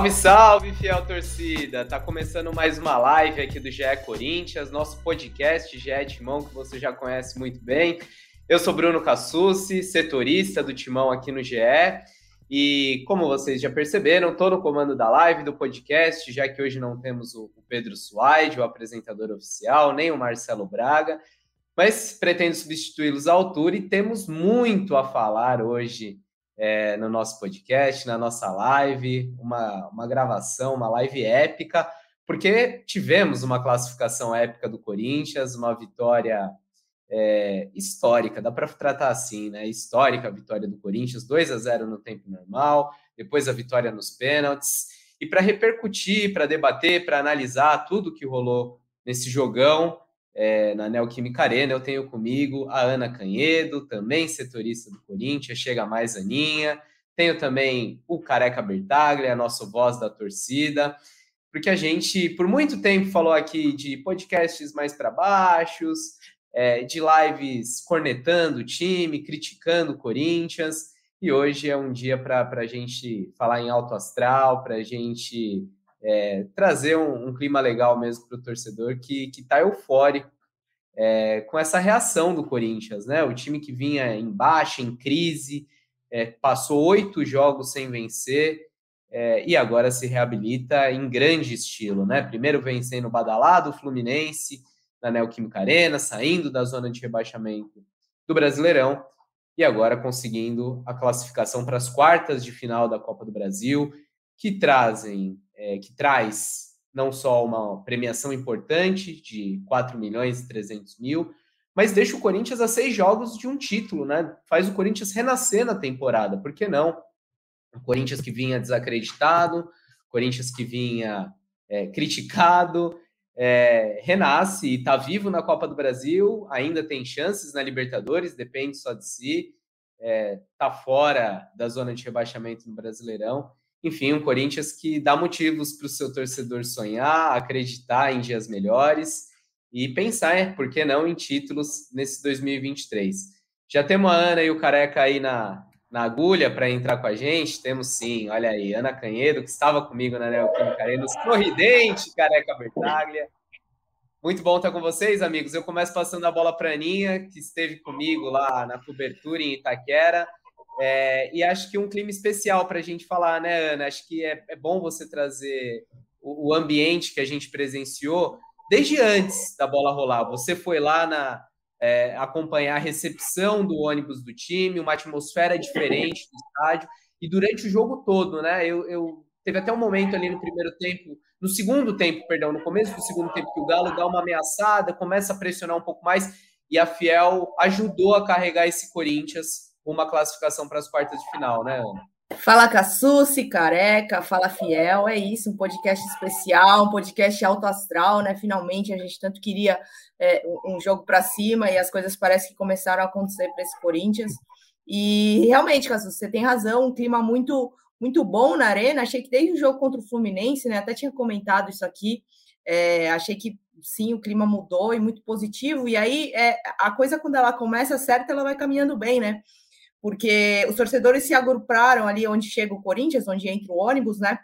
Salve, salve, fiel torcida! Tá começando mais uma live aqui do GE Corinthians, nosso podcast GE Timão, que você já conhece muito bem. Eu sou Bruno Cassucci, setorista do Timão aqui no GE. E como vocês já perceberam, estou no comando da live, do podcast, já que hoje não temos o Pedro Suaide, o apresentador oficial, nem o Marcelo Braga, mas pretendo substituí-los à altura e temos muito a falar hoje é, no nosso podcast, na nossa live, uma, uma gravação, uma live épica, porque tivemos uma classificação épica do Corinthians, uma vitória é, histórica, dá para tratar assim, né? Histórica a vitória do Corinthians, 2 a 0 no tempo normal, depois a vitória nos pênaltis. E para repercutir, para debater, para analisar tudo que rolou nesse jogão, é, na Neoquímica Arena. Eu tenho comigo a Ana Canhedo, também setorista do Corinthians, chega mais Aninha. Tenho também o Careca Bertaglia, nosso voz da torcida, porque a gente, por muito tempo, falou aqui de podcasts mais para baixos, é, de lives cornetando o time, criticando o Corinthians, e hoje é um dia para a gente falar em alto astral, para a gente é, trazer um, um, clima legal mesmo para o torcedor que está eufórico é, com essa reação do Corinthians, né? O time que vinha em baixa, em crise, é, passou oito jogos sem vencer é, e agora se reabilita em grande estilo, né? Primeiro vencendo o badalado Fluminense na Neoquímica Arena, saindo da zona de rebaixamento do Brasileirão e agora conseguindo a classificação para as quartas de final da Copa do Brasil, que trazem é, que traz não só uma premiação importante de 4 milhões e 300 mil, mas deixa o Corinthians a seis jogos de um título, né? Faz o Corinthians renascer na temporada, por que não? O Corinthians que vinha desacreditado, Corinthians que vinha é, criticado, é, renasce e está vivo na Copa do Brasil, ainda tem chances na Libertadores, depende só de si, está é, tá fora da zona de rebaixamento no Brasileirão enfim, um Corinthians que dá motivos para o seu torcedor sonhar, acreditar em dias melhores e pensar, por que não, em títulos nesse 2023. Já temos a Ana e o Careca aí na, na agulha para entrar com a gente? Temos sim, olha aí, Ana Canhedo, que estava comigo na Neoquímica Arena, sorridente, Careca Bertaglia. Muito bom estar com vocês, amigos. Eu começo passando a bola para a Aninha, que esteve comigo lá na cobertura em Itaquera. É, e acho que um clima especial para a gente falar, né, Ana? Acho que é, é bom você trazer o, o, ambiente que a gente presenciou desde antes da bola rolar. Você foi lá na é, acompanhar a recepção do ônibus do time, uma atmosfera diferente do estádio, e durante o jogo todo, né? Eu, eu teve até um momento ali no primeiro tempo, no segundo tempo, perdão, no começo do segundo tempo, que o Galo dá uma ameaçada, começa a pressionar um pouco mais, e a Fiel ajudou a carregar esse Corinthians uma classificação para as quartas de final, né, Ana? Fala Cassucci, careca, fala fiel, é isso, um podcast especial, um podcast alto astral, né? Finalmente a gente tanto queria é, um jogo para cima e as coisas parecem que começaram a acontecer para esse Corinthians. E realmente, Cassucci, você tem razão, um clima muito muito bom na arena. Achei que desde o jogo contra o Fluminense, né? Até tinha comentado isso aqui. É, achei que sim, o clima mudou e muito positivo. E aí é, a coisa, quando ela começa certa, ela vai caminhando bem, né? Porque os torcedores se agruparam ali onde chega o Corinthians, onde entra o ônibus, né?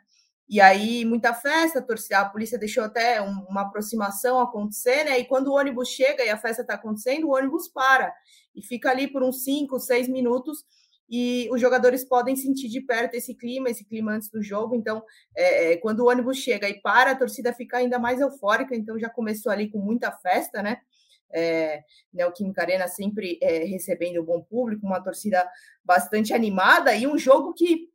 E aí, muita festa, a, polícia deixou até uma aproximação acontecer, né? E quando o ônibus chega e a festa está acontecendo, o ônibus para e fica ali por uns 5, 6 minutos. E os jogadores podem sentir de perto esse clima, esse clima antes do jogo. Então, é, é quando o ônibus chega e para, a torcida fica ainda mais eufórica. Então, já começou ali com muita festa, né? É, Neoquímica Arena sempre é, recebendo um bom público, uma torcida bastante animada e um jogo que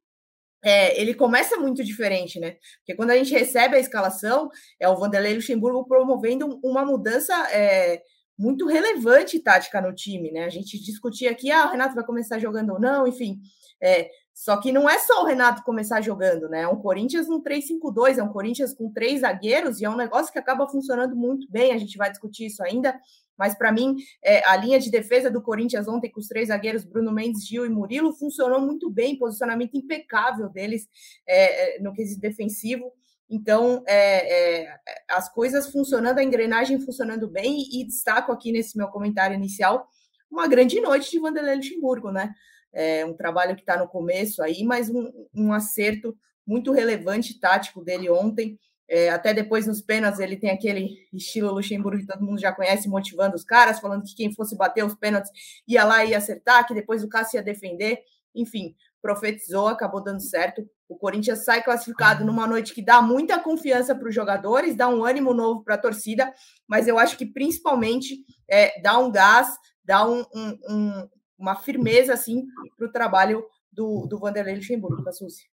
é, ele começa muito diferente, né? Porque quando a gente recebe a escalação, é o Vanderlei Luxemburgo promovendo uma mudança é, muito relevante tática no time, né? A gente discutia aqui, ah, o Renato vai começar jogando ou não, enfim. É, só que não é só o Renato começar jogando, né? É um Corinthians no 3-5-2, é um Corinthians com três zagueiros e é um negócio que acaba funcionando muito bem. A gente vai discutir isso ainda, mas para mim, é, a linha de defesa do Corinthians ontem com os três zagueiros, Bruno Mendes, Gil e Murilo, funcionou muito bem, posicionamento impecável deles é, é no quesito defensivo. Então, é, é, as coisas funcionando, a engrenagem funcionando bem, e destaco aqui nesse meu comentário inicial uma grande noite de Vanderlei Luxemburgo, né? É um trabalho que está no começo aí, mas um, um, acerto muito relevante tático dele ontem. É, até depois nos pênaltis ele tem aquele estilo Luxemburgo que todo mundo já conhece, motivando os caras, falando que quem fosse bater os pênaltis ia lá e ia acertar, que depois o Cássio ia defender. Enfim, profetizou, acabou dando certo. O Corinthians sai classificado numa noite que dá muita confiança para os jogadores, dá um ânimo novo para a torcida, mas eu acho que principalmente é, dá um gás, dá um, um, um, uma firmeza assim para o trabalho do, do Vanderlei Luxemburgo, Cassucci.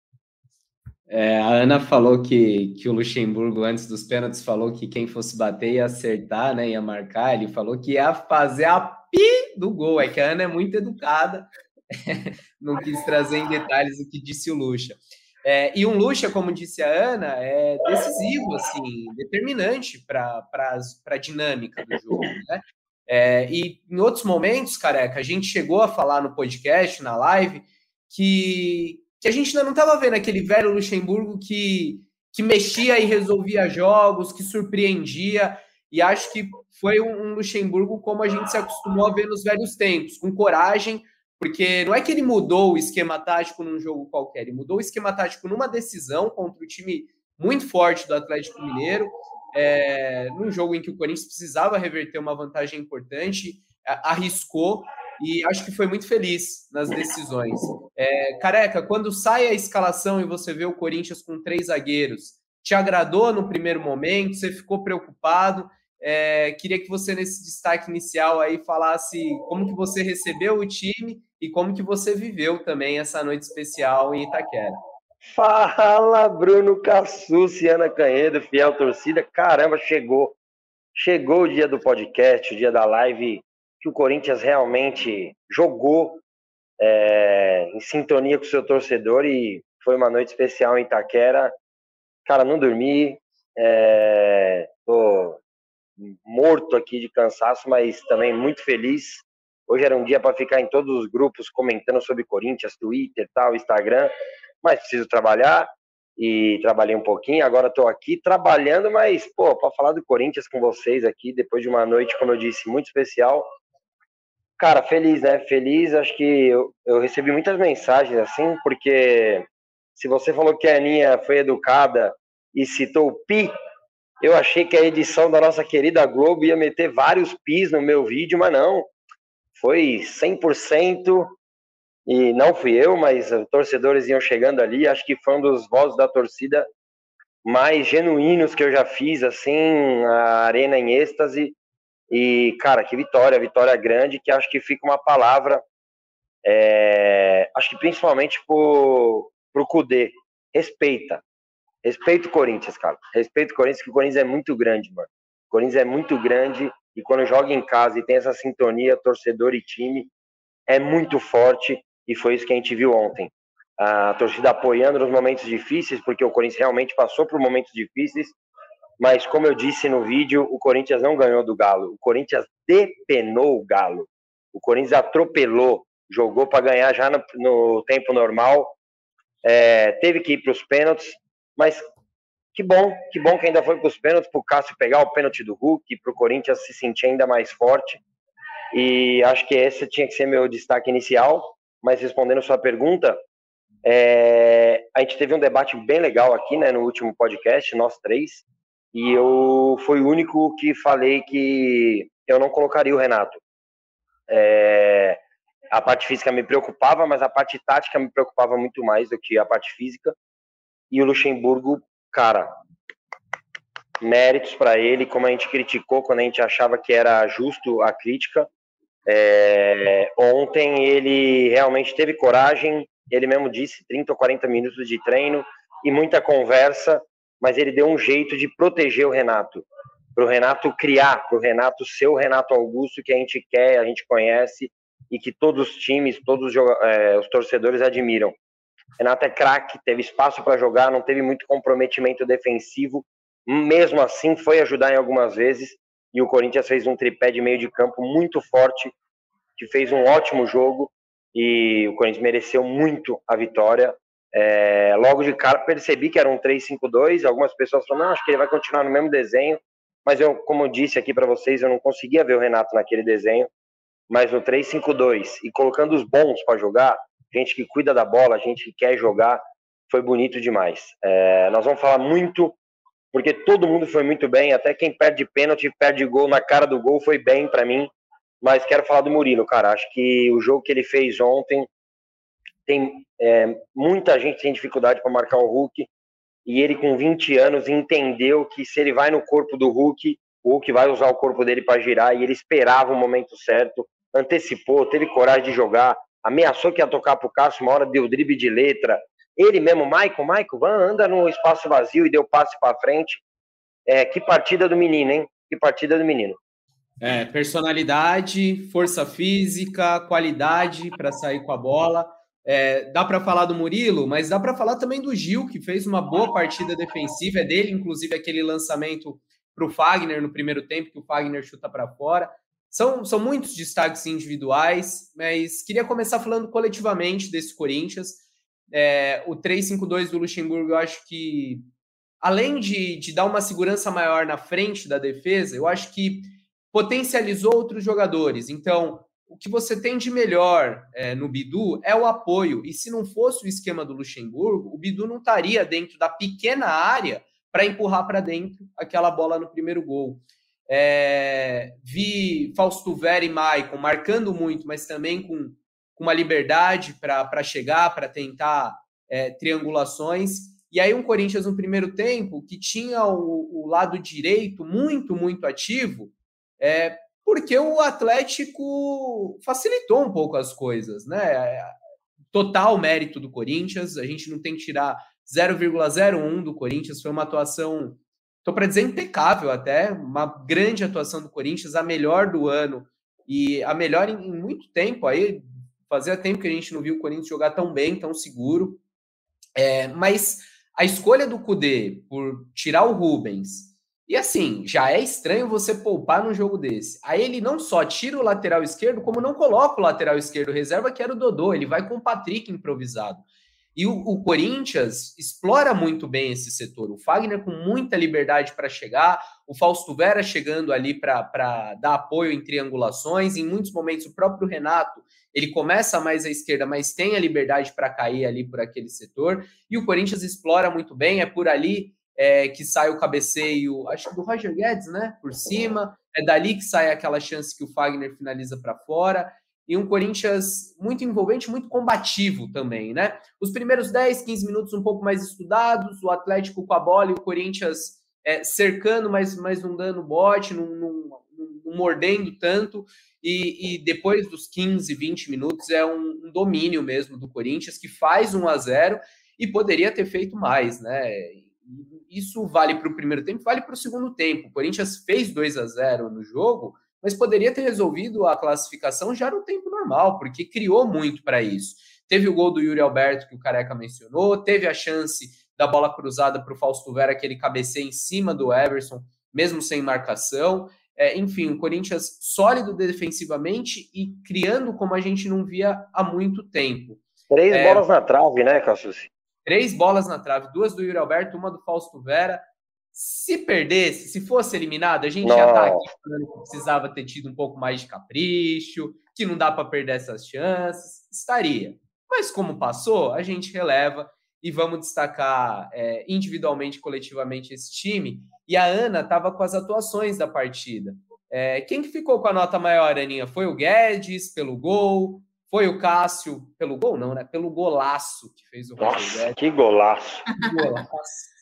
É, a Ana falou que, que o Luxemburgo, antes dos pênaltis, falou que quem fosse bater ia acertar, né? Ia marcar. Ele falou que ia fazer a pi do gol. É que a Ana é muito educada, não quis trazer em detalhes o que disse o Luxa. É, e um Luxa, como disse a Ana, é decisivo, assim, determinante para a dinâmica do jogo. Né? É, e em outros momentos, careca, a gente chegou a falar no podcast, na live, que, que a gente ainda não estava vendo aquele velho Luxemburgo que, que mexia e resolvia jogos, que surpreendia. E acho que foi um Luxemburgo como a gente se acostumou a ver nos velhos tempos, com coragem, porque não é que ele mudou o esquema tático num jogo qualquer, ele mudou o esquema tático numa decisão contra o time muito forte do Atlético Mineiro é, num jogo em que o Corinthians precisava reverter uma vantagem importante, arriscou e acho que foi muito feliz nas decisões. É, careca, quando sai a escalação e você vê o Corinthians com três zagueiros, te agradou no primeiro momento? Você ficou preocupado? É, queria que você, nesse destaque inicial, aí falasse como que você recebeu o time e como que você viveu também essa noite especial em Itaquera. Fala, Bruno Cassucci, Ana Canhedo, fiel torcida. Caramba, chegou. Chegou o dia do podcast, o dia da live, que o Corinthians realmente jogou é, em sintonia com o seu torcedor e foi uma noite especial em Itaquera. Cara, não dormi, é, tô morto aqui de cansaço, mas também muito feliz. Hoje era um dia para ficar em todos os grupos comentando sobre Corinthians, Twitter, tal, Instagram mas preciso trabalhar e trabalhei um pouquinho. Agora estou aqui trabalhando, mas, pô, para falar do Corinthians com vocês aqui, depois de uma noite, como eu disse, muito especial. Cara, feliz, né? Feliz, acho que eu, eu recebi muitas mensagens assim, porque se você falou que a Aninha foi educada e citou o Pi, eu achei que a edição da nossa querida Globo ia meter vários Pis no meu vídeo, mas não. Foi 100% e não fui eu, mas torcedores iam chegando ali. Acho que foi um dos vozes da torcida mais genuínos que eu já fiz, assim, a arena em êxtase. E, cara, que vitória, vitória grande, que acho que fica uma palavra, é, acho que principalmente pro, pro Cudê, respeita. Respeita o Corinthians, cara. Respeita o Corinthians, que o Corinthians é muito grande, mano. O Corinthians é muito grande e quando joga em casa e tem essa sintonia, torcedor e time, é muito forte e foi isso que a gente viu ontem. A torcida apoiando nos momentos difíceis, porque o Corinthians realmente passou por momentos difíceis, mas como eu disse no vídeo, o Corinthians não ganhou do Galo, o Corinthians depenou o Galo, o Corinthians atropelou, jogou para ganhar já no, no, tempo normal, é, teve que ir para os pênaltis, mas que bom, que bom que ainda foi para os pênaltis, para o Cássio pegar o pênalti do Hulk, para o Corinthians se sentir ainda mais forte. E acho que esse tinha que ser meu destaque inicial mas respondendo sua pergunta, é, a gente teve um debate bem legal aqui, né, no último podcast, nós três, e eu fui o único que falei que eu não colocaria o Renato. É, a parte física me preocupava, mas a parte tática me preocupava muito mais do que a parte física. E o Luxemburgo, cara, méritos para ele, como a gente criticou quando a gente achava que era justo a crítica, é, ontem ele realmente teve coragem, ele mesmo disse 30 ou 40 minutos de treino e muita conversa, mas ele deu um jeito de proteger o Renato. para o Renato criar, para o Renato ser o Renato Augusto que a gente quer, a gente conhece e que todos os times, todos os, é, os torcedores admiram. Renato é craque, teve espaço para jogar, não teve muito comprometimento defensivo, mesmo assim foi ajudar em algumas vezes e o Corinthians fez um tripé de meio de campo muito forte, que fez um ótimo jogo e o Corinthians mereceu muito a vitória. É, logo de cara percebi que era um 3-5-2, algumas pessoas falaram, não, acho que ele vai continuar no mesmo desenho, mas eu, como eu disse aqui para vocês, eu não conseguia ver o Renato naquele desenho, mas no 3-5-2 e colocando os bons para jogar, gente que cuida da bola, gente que quer jogar, foi bonito demais. É, nós vamos falar muito, porque todo mundo foi muito bem, até quem perde pênalti, perde gol na cara do gol, foi bem para mim. Mas quero falar do Murilo, cara. Acho que o jogo que ele fez ontem tem é, muita gente tem dificuldade para marcar o Hulk e ele com 20 anos entendeu que se ele vai no corpo do Hulk, o Hulk vai usar o corpo dele para girar e ele esperava o momento certo, antecipou, teve coragem de jogar, ameaçou que ia tocar pro Cássio, uma hora deu drible de letra. Ele mesmo, Michael, Michael, anda no espaço vazio e deu passe para frente. É, que partida do menino, hein? Que partida do menino. É, personalidade, força física, qualidade para sair com a bola. É, dá para falar do Murilo, mas dá para falar também do Gil, que fez uma boa partida defensiva. É dele, inclusive, aquele lançamento para o Fagner no primeiro tempo, que o Fagner chuta para fora. São, são muitos destaques individuais, mas queria começar falando coletivamente desse Corinthians. É, o 3-5-2 do Luxemburgo, eu acho que, além de, de dar uma segurança maior na frente da defesa, eu acho que potencializou outros jogadores. Então, o que você tem de melhor é, no Bidu é o apoio. E se não fosse o esquema do Luxemburgo, o Bidu não estaria dentro da pequena área para empurrar para dentro aquela bola no primeiro gol. É, vi Fausto Vera e Maicon marcando muito, mas também com, com uma liberdade para chegar, para tentar é, triangulações. E aí um Corinthians no primeiro tempo que tinha o, o lado direito muito, muito ativo, é, porque o Atlético facilitou um pouco as coisas, né? Total mérito do Corinthians, a gente não tem que tirar 0,01 do Corinthians, foi uma atuação, estou para dizer impecável até, uma grande atuação do Corinthians, a melhor do ano e a melhor em, em muito tempo. Aí fazia tempo que a gente não viu o Corinthians jogar tão bem, tão seguro. É, mas a escolha do Cudê por tirar o Rubens e assim, já é estranho você poupar num jogo desse. Aí ele não só tira o lateral esquerdo, como não coloca o lateral esquerdo reserva, que era o Dodô. Ele vai com o Patrick improvisado. E o, o Corinthians explora muito bem esse setor. O Fagner com muita liberdade para chegar, o Fausto Vera chegando ali para dar apoio em triangulações. Em muitos momentos, o próprio Renato ele começa mais à esquerda, mas tem a liberdade para cair ali por aquele setor. E o Corinthians explora muito bem, é por ali é, que sai o cabeceio, acho que do Roger Guedes, né? Por cima. É dali que sai aquela chance que o Fagner finaliza para fora. E um Corinthians muito envolvente, muito combativo também, né? Os primeiros 10, 15 minutos um pouco mais estudados, o Atlético com a bola e o Corinthians é, cercando, mas, mas não dando bote, não, não, mordendo tanto. E, e, depois dos 15, 20 minutos é um, um domínio mesmo do Corinthians que faz 1 a 0 e poderia ter feito mais, né? Isso vale para o primeiro tempo, vale para o segundo tempo. O Corinthians fez 2 a 0 no jogo, mas poderia ter resolvido a classificação já no tempo normal, porque criou muito para isso. Teve o gol do Yuri Alberto, que o Careca mencionou, teve a chance da bola cruzada para o Fausto Vera, que ele cabeceia em cima do Everson, mesmo sem marcação. É, enfim, o Corinthians sólido defensivamente e criando como a gente não via há muito tempo. Três é, bolas na trave, né, Cassius? Três bolas na trave, duas do Yuri Alberto, uma do Fausto Vera. Se perdesse, se fosse eliminado, a gente Nossa. já tá aqui falando que precisava ter tido um pouco mais de capricho, que não dá para perder essas chances. Estaria. Mas como passou, a gente releva e vamos destacar é, individualmente, coletivamente esse time. E a Ana estava com as atuações da partida. É, quem que ficou com a nota maior, Aninha? Foi o Guedes pelo gol? Foi o Cássio pelo gol, não, né? Pelo golaço que fez o Nossa, que golaço. Que golaço.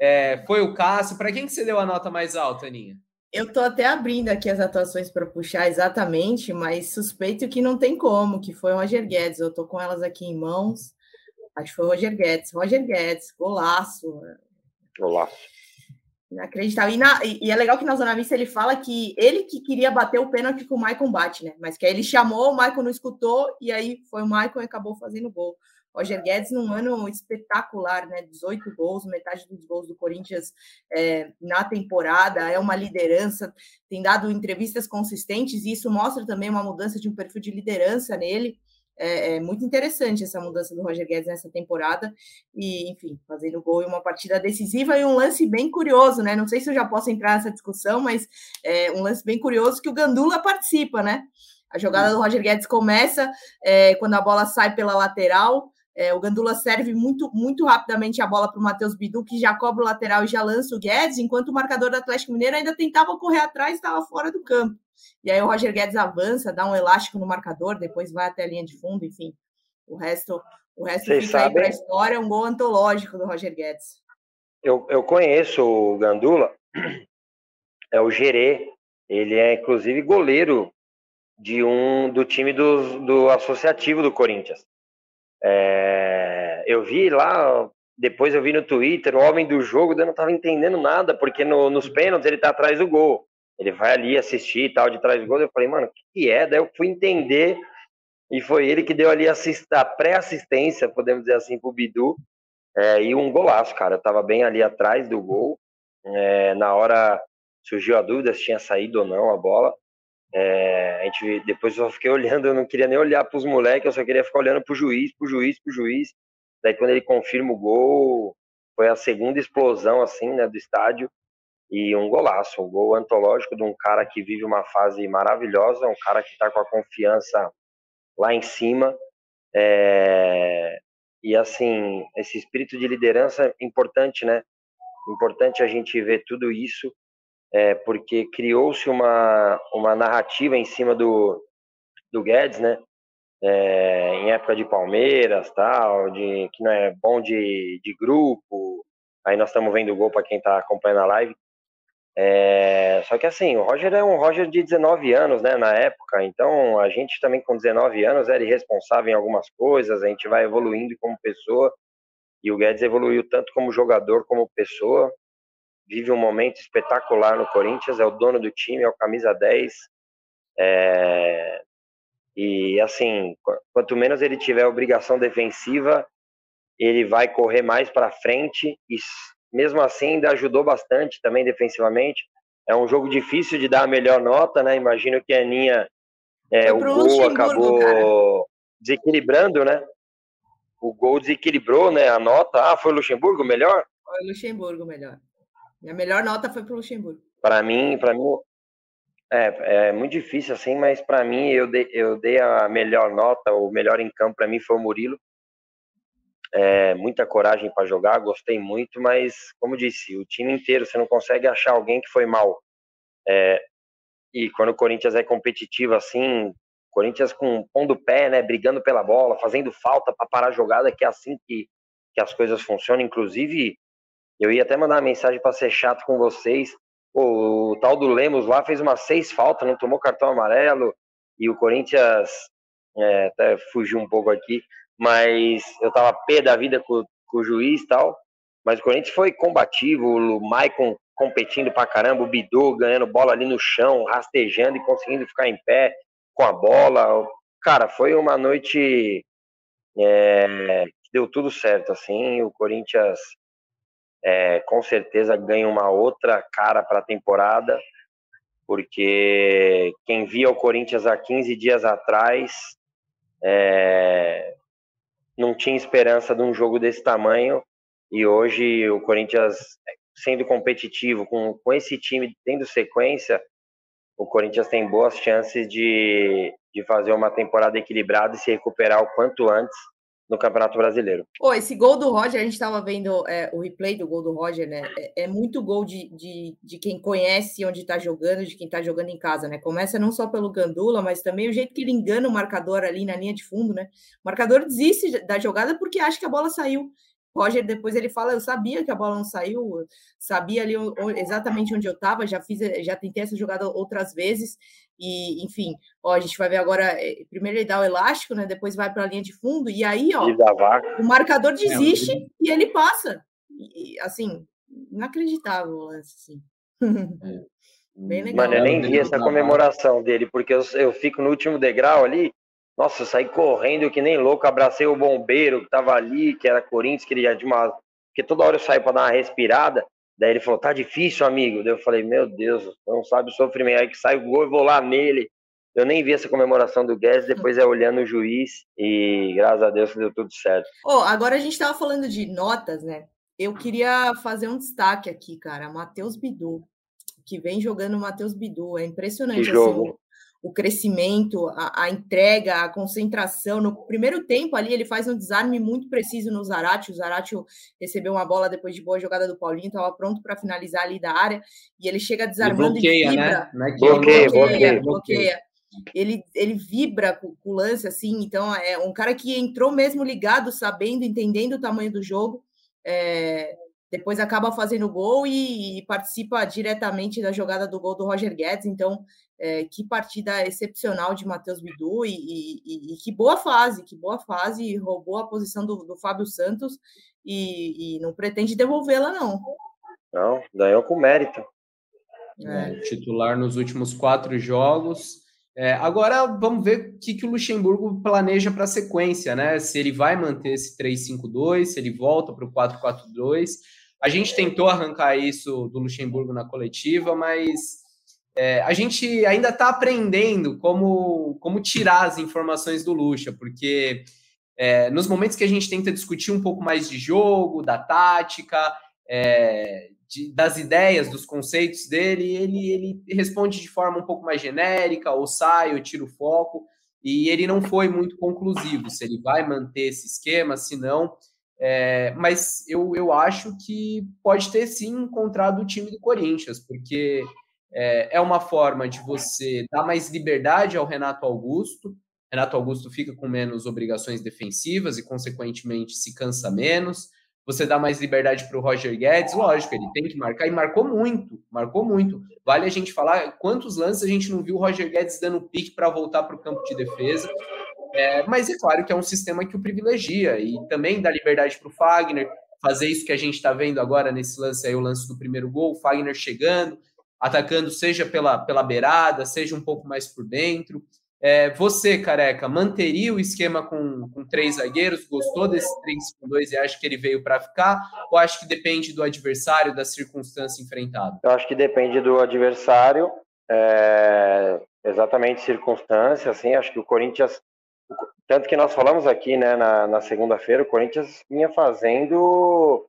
É, foi o Cássio. Para quem que você deu a nota mais alta, Aninha? Eu tô até abrindo aqui as atuações para puxar exatamente, mas suspeito que não tem como, que foi o Roger Guedes. Eu tô com elas aqui em mãos. Acho que foi o Roger Guedes. Roger Guedes, golaço. Golaço. Inacreditável. E, na, e, é legal que na Zona Vista ele fala que ele que queria bater o pênalti que o Maicon bate, né? Mas que aí ele chamou, o Maicon não escutou, e aí foi o Maicon e acabou fazendo gol. Roger Guedes num ano espetacular, né? 18 gols, metade dos gols do Corinthians é, na temporada, é uma liderança, tem dado entrevistas consistentes, e isso mostra também uma mudança de um perfil de liderança nele. É, é, muito interessante essa mudança do Roger Guedes nessa temporada. E, enfim, fazendo gol em uma partida decisiva e um lance bem curioso, né? Não sei se eu já posso entrar nessa discussão, mas é um lance bem curioso que o Gandula participa, né? A jogada do Roger Guedes começa é, quando a bola sai pela lateral. É, o Gandula serve muito, muito rapidamente a bola para o Matheus Bidu, que já cobra o lateral e já lança o Guedes, enquanto o marcador do Atlético Mineiro ainda tentava correr atrás e estava fora do campo. E aí o Roger Guedes avança, dá um elástico no marcador, depois vai até a linha de fundo, enfim. O resto, o resto Vocês fica sabem... aí para a história, é um gol antológico do Roger Guedes. Eu, eu conheço o Gandula, é o Gerê, ele é inclusive goleiro de um do time do, do associativo do Corinthians. É, eu vi lá, depois eu vi no Twitter, o homem do jogo, eu não estava entendendo nada, porque no, nos pênaltis ele está atrás do gol. Ele vai ali assistir e tal, de trás do gol. Eu falei, mano, o que, que é? Daí eu fui entender, e foi ele que deu ali a pré-assistência, podemos dizer assim, pro Bidu. É, e um golaço, cara. Eu tava bem ali atrás do gol. É, na hora surgiu a dúvida se tinha saído ou não a bola. É, a gente, depois eu fiquei olhando, eu não queria nem olhar para os moleques, eu só queria ficar olhando para o juiz, para o juiz, para o juiz. Daí quando ele confirma o gol, foi a segunda explosão assim, né, do estádio e um golaço, um gol antológico de um cara que vive uma fase maravilhosa, um cara que está com a confiança lá em cima. É... E assim, esse espírito de liderança é importante, né? Importante a gente ver tudo isso é, porque criou-se uma, uma narrativa em cima do, do Guedes, né? É, em época de Palmeiras, tal, de que não é bom de, de grupo. Aí nós estamos vendo o gol para quem está acompanhando a live. É, só que assim, o Roger é um Roger de 19 anos, né, na época. Então a gente também com 19 anos era irresponsável em algumas coisas. A gente vai evoluindo como pessoa. E o Guedes evoluiu tanto como jogador como pessoa vive um momento espetacular no Corinthians, é o dono do time, é o camisa 10. É... E assim, quanto menos ele tiver obrigação defensiva, ele vai correr mais para frente e mesmo assim ainda ajudou bastante também defensivamente. É um jogo difícil de dar a melhor nota, né? Imagino que a Aninha, é, o gol acabou cara. desequilibrando, né? O gol desequilibrou, né? A nota. Ah, foi o Luxemburgo melhor? Foi o Luxemburgo melhor. Minha melhor nota foi para o Luxemburgo. Para mim, para mim é, é muito difícil assim, mas para mim eu dei, eu dei a melhor nota, o melhor em campo para mim foi o Murilo. É, muita coragem para jogar, gostei muito, mas como disse, o time inteiro você não consegue achar alguém que foi mal. É, e quando o Corinthians é competitivo assim, Corinthians com pondo pé, né, brigando pela bola, fazendo falta para parar a jogada, que é assim que, que as coisas funcionam. Inclusive, eu ia até mandar uma mensagem para ser chato com vocês. o tal do Lemos lá fez umas seis faltas, não tomou cartão amarelo. E o Corinthians é, até fugiu um pouco aqui, mas eu tava pé da vida com, com o juiz e tal. Mas o Corinthians foi combativo, o Maicon competindo pra caramba, o Bidu ganhando bola ali no chão, rastejando e conseguindo ficar em pé com a bola. Cara, foi uma noite é, que deu tudo certo, assim. O Corinthians é, com certeza ganha uma outra cara para a temporada, porque quem via o Corinthians há 15 dias atrás é, não tinha esperança de um jogo desse tamanho, e hoje o Corinthians, sendo competitivo, com, com esse time tendo sequência, o Corinthians tem boas chances de, de fazer uma temporada equilibrada e se recuperar o quanto antes no Campeonato Brasileiro. Oh, esse gol do Roger, a gente estava vendo é, o replay do gol do Roger, né? É, é muito gol de, de, de quem conhece onde está jogando, de quem está jogando em casa, né? Começa não só pelo Gandula, mas também o jeito que ele engana o marcador ali na linha de fundo, né? O marcador desiste da jogada porque acha que a bola saiu. Roger depois ele fala, eu sabia que a bola não saiu, sabia ali exatamente onde eu estava, já fiz, já tentei essa jogada outras vezes e, enfim, ó, a gente vai ver agora, é, primeiro ele dá o elástico, né, depois vai para a linha de fundo e aí, ó, o marcador desiste e ele passa. E, assim, inacreditável o lance, assim. É. Bem legal. Mano, eu nem vi essa comemoração dele, porque eu, eu fico no último degrau ali. Nossa, eu saí correndo que nem louco, abracei o bombeiro que tava ali, que era Corinthians, que ele ia de uma. Porque toda hora eu saio para dar uma respirada. Daí ele falou, tá difícil, amigo. Daí eu falei, meu Deus, não sabe o sofrimento. Aí que sai o gol, eu vou lá nele. Eu nem vi essa comemoração do Guedes, depois é olhando o juiz e graças a Deus deu tudo certo. Oh, agora a gente estava falando de notas, né? Eu queria fazer um destaque aqui, cara. Matheus Bidu, que vem jogando o Matheus Bidu. É impressionante assim, o, crescimento, a, a, entrega, a concentração. No primeiro tempo ali, ele faz um desarme muito preciso no Zarate. O Zarate recebeu uma bola depois de boa jogada do Paulinho, estava pronto para finalizar ali da área. E ele chega desarmando ele bloqueia, e vibra. Né? Bloqueia, bloqueia, bloqueia. bloqueia ele, ele vibra com, com, o lance, assim, então é um cara que entrou mesmo ligado, sabendo, entendendo o tamanho do jogo, é, depois acaba fazendo gol e, e, participa diretamente da jogada do gol do Roger Guedes, então é, que partida excepcional de Matheus Bidu e, e, e, que boa fase, que boa fase, roubou a posição do, do Fábio Santos e, não pretende devolvê-la, não. Não, ganhou com mérito. É. É, titular nos últimos quatro jogos, é, agora vamos ver o que, que o Luxemburgo planeja para a sequência, né? Se ele vai manter esse 3-5-2, se ele volta para o 4-4-2. A gente tentou arrancar isso do Luxemburgo na coletiva, mas é, a gente ainda está aprendendo como, como tirar as informações do Luxa, porque é, nos momentos que a gente tenta discutir um pouco mais de jogo, da tática, é, de, das ideias, dos conceitos dele, ele, ele responde de forma um pouco mais genérica, ou sai, ou tira o foco, e ele não foi muito conclusivo se ele vai manter esse esquema, se não. É, mas eu, eu acho que pode ter sim encontrado o time do Corinthians, porque é, é uma forma de você dar mais liberdade ao Renato Augusto. Renato Augusto fica com menos obrigações defensivas e, consequentemente, se cansa menos você dá mais liberdade para o Roger Guedes, lógico, ele tem que marcar, e marcou muito, marcou muito. Vale a gente falar quantos lances a gente não viu o Roger Guedes dando pique para voltar para o campo de defesa. É, mas é claro que é um sistema que o privilegia, e também dá liberdade para o Fagner fazer isso que a gente está vendo agora nesse lance aí, o lance do primeiro gol, o Fagner chegando, atacando seja pela, pela beirada, seja um pouco mais por dentro. É, você, careca, manteria o esquema com, com três zagueiros? Gostou desse 3-5-2 e acha que ele veio para ficar? Ou acha que depende do adversário, da circunstância enfrentada? Eu acho que depende do adversário, é, exatamente circunstância. Assim, acho que o Corinthians, tanto que nós falamos aqui né, na, na segunda-feira, o Corinthians vinha fazendo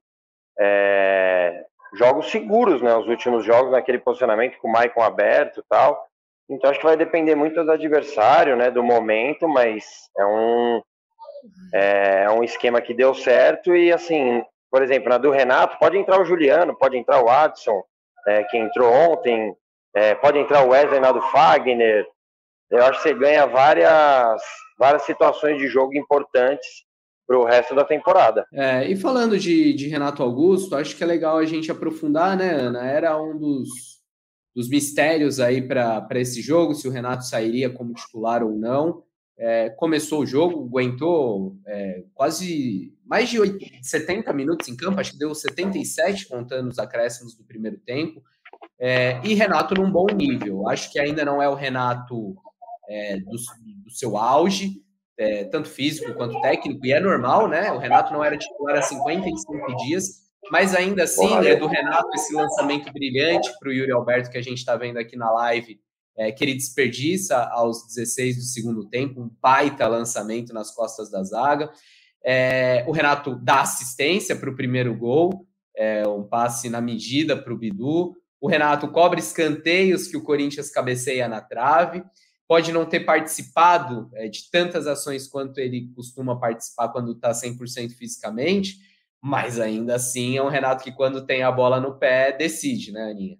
é, jogos seguros, né? Os últimos jogos naquele posicionamento com o Maicon aberto tal. Então acho que vai depender muito do adversário, né, do momento, mas é um é, é um esquema que deu certo e assim, por exemplo, na do Renato pode entrar o Juliano, pode entrar o Adson, é, que entrou ontem, é, pode entrar o Wesley na do Fagner. Eu acho que você ganha várias várias situações de jogo importantes para o resto da temporada. É, e falando de, de Renato Augusto, acho que é legal a gente aprofundar, né, Ana? Era um dos dos mistérios aí para esse jogo, se o Renato sairia como titular ou não. É, começou o jogo, aguentou é, quase mais de 80, 70 minutos em campo, acho que deu 77 contando os acréscimos do primeiro tempo. É, e Renato num bom nível. Acho que ainda não é o Renato é, do, do, seu auge, é, tanto físico quanto técnico, e é normal, né? O Renato não era titular há 55 dias, mas ainda assim, né, do Renato, esse lançamento brilhante para o Yuri Alberto que a gente está vendo aqui na live, é, que ele desperdiça aos 16 do segundo tempo, um baita lançamento nas costas da zaga. É, o Renato dá assistência para o primeiro gol, é, um passe na medida para o Bidu. O Renato cobre escanteios que o Corinthians cabeceia na trave. Pode não ter participado é, de tantas ações quanto ele costuma participar quando está 100% fisicamente, mas ainda assim é um Renato que, quando tem a bola no pé, decide, né, Aninha?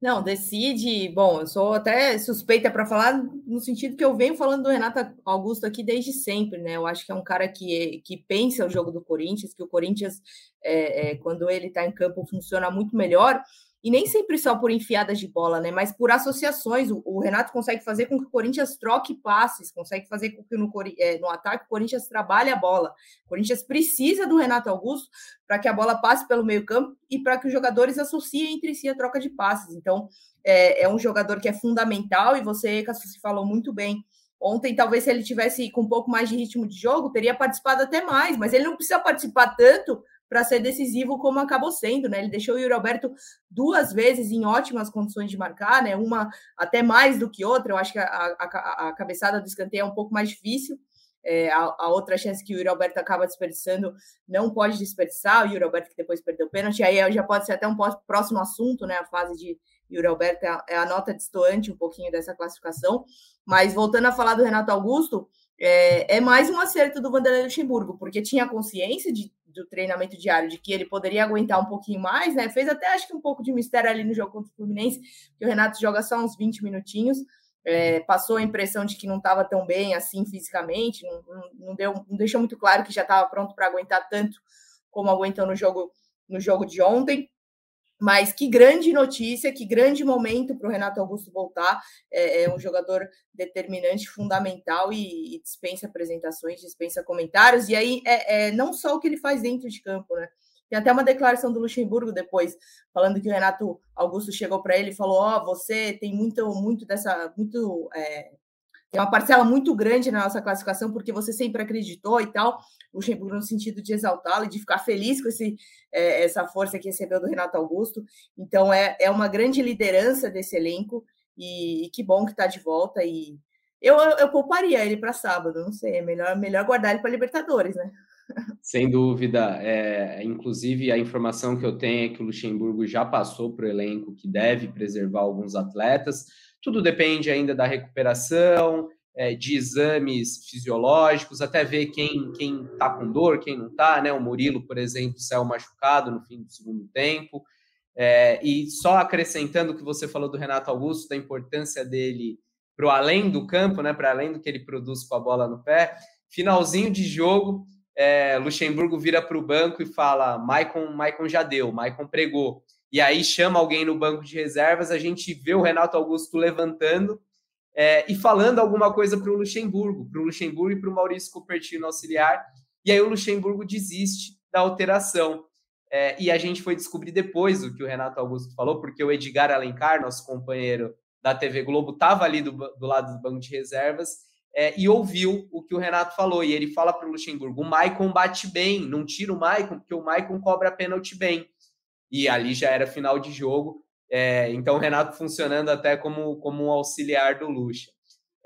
Não, decide. Bom, eu sou até suspeita para falar no sentido que eu venho falando do Renato Augusto aqui desde sempre, né? Eu acho que é um cara que, que pensa o jogo do Corinthians, que o Corinthians, é, é, quando ele está em campo, funciona muito melhor. E nem sempre só por enfiadas de bola, né? Mas por associações. O, o Renato consegue fazer com que o Corinthians troque passes, consegue fazer com que no, é, no ataque o Corinthians trabalhe a bola. O Corinthians precisa do Renato Augusto para que a bola passe pelo meio-campo e para que os jogadores associem entre si a troca de passes. Então, é, é um jogador que é fundamental, e você, Cassus, falou muito bem. Ontem, talvez, se ele tivesse com um pouco mais de ritmo de jogo, teria participado até mais, mas ele não precisa participar tanto para ser decisivo como acabou sendo, né? Ele deixou o Yuri Alberto duas vezes em ótimas condições de marcar, né? Uma até mais do que outra. Eu acho que a, a, a cabeçada do escanteio é um pouco mais difícil. É, a, a, outra chance que o Yuri Alberto acaba desperdiçando não pode desperdiçar. O Yuri Alberto que depois perdeu o pênalti, aí já pode ser até um próximo assunto, né? A fase de Yuri Alberto é a, é a nota distoante um pouquinho dessa classificação. Mas voltando a falar do Renato Augusto, é, é mais um acerto do Vanderlei Luxemburgo, porque tinha consciência de do treinamento diário de que ele poderia aguentar um pouquinho mais, né? Fez até acho que um pouco de mistério ali no jogo contra o Fluminense, que o Renato joga só uns 20 minutinhos. É, passou a impressão de que não estava tão bem assim fisicamente, não, não, deu, não deixou muito claro que já estava pronto para aguentar tanto como aguentou no jogo no jogo de ontem. Mas que grande notícia, que grande momento para o Renato Augusto voltar. É, é, um jogador determinante, fundamental e, e, dispensa apresentações, dispensa comentários. E aí é, é, não só o que ele faz dentro de campo, né? Tem até uma declaração do Luxemburgo depois, falando que o Renato Augusto chegou para ele e falou: Ó, oh, você tem muito, muito dessa, muito é, tem uma parcela muito grande na nossa classificação, porque você sempre acreditou e tal. Luxemburgo no sentido de exaltá-lo e de ficar feliz com esse, é, essa força que recebeu do Renato Augusto. Então, é, é uma grande liderança desse elenco e, e que bom que está de volta. E eu, eu, eu pouparia ele para sábado, não sei, é melhor, melhor guardar ele para Libertadores, né? Sem dúvida. É, inclusive, a informação que eu tenho é que o Luxemburgo já passou para o elenco que deve preservar alguns atletas. Tudo depende ainda da recuperação, é, de exames fisiológicos, até ver quem quem está com dor, quem não está, né? O Murilo, por exemplo, saiu machucado no fim do segundo tempo. É, e só acrescentando o que você falou do Renato Augusto, da importância dele para o além do campo, né? Para além do que ele produz com a bola no pé. Finalzinho de jogo, é, Luxemburgo vira para o banco e fala: Maicon, Maicon já deu, Maicon pregou e aí chama alguém no banco de reservas, a gente vê o Renato Augusto levantando é, e falando alguma coisa para o Luxemburgo, para o Luxemburgo e para o Maurício Cupertino auxiliar, e aí o Luxemburgo desiste da alteração. É, e a gente foi descobrir depois o que o Renato Augusto falou, porque o Edgar Alencar, nosso companheiro da TV Globo, estava ali do, do, lado do banco de reservas é, e ouviu o que o Renato falou. E ele fala para o Luxemburgo: o Maicon bate bem, não tira o Maicon, porque o Maicon cobra pênalti bem e ali já era final de jogo. É, então, o Renato funcionando até como, como um auxiliar do Lucha.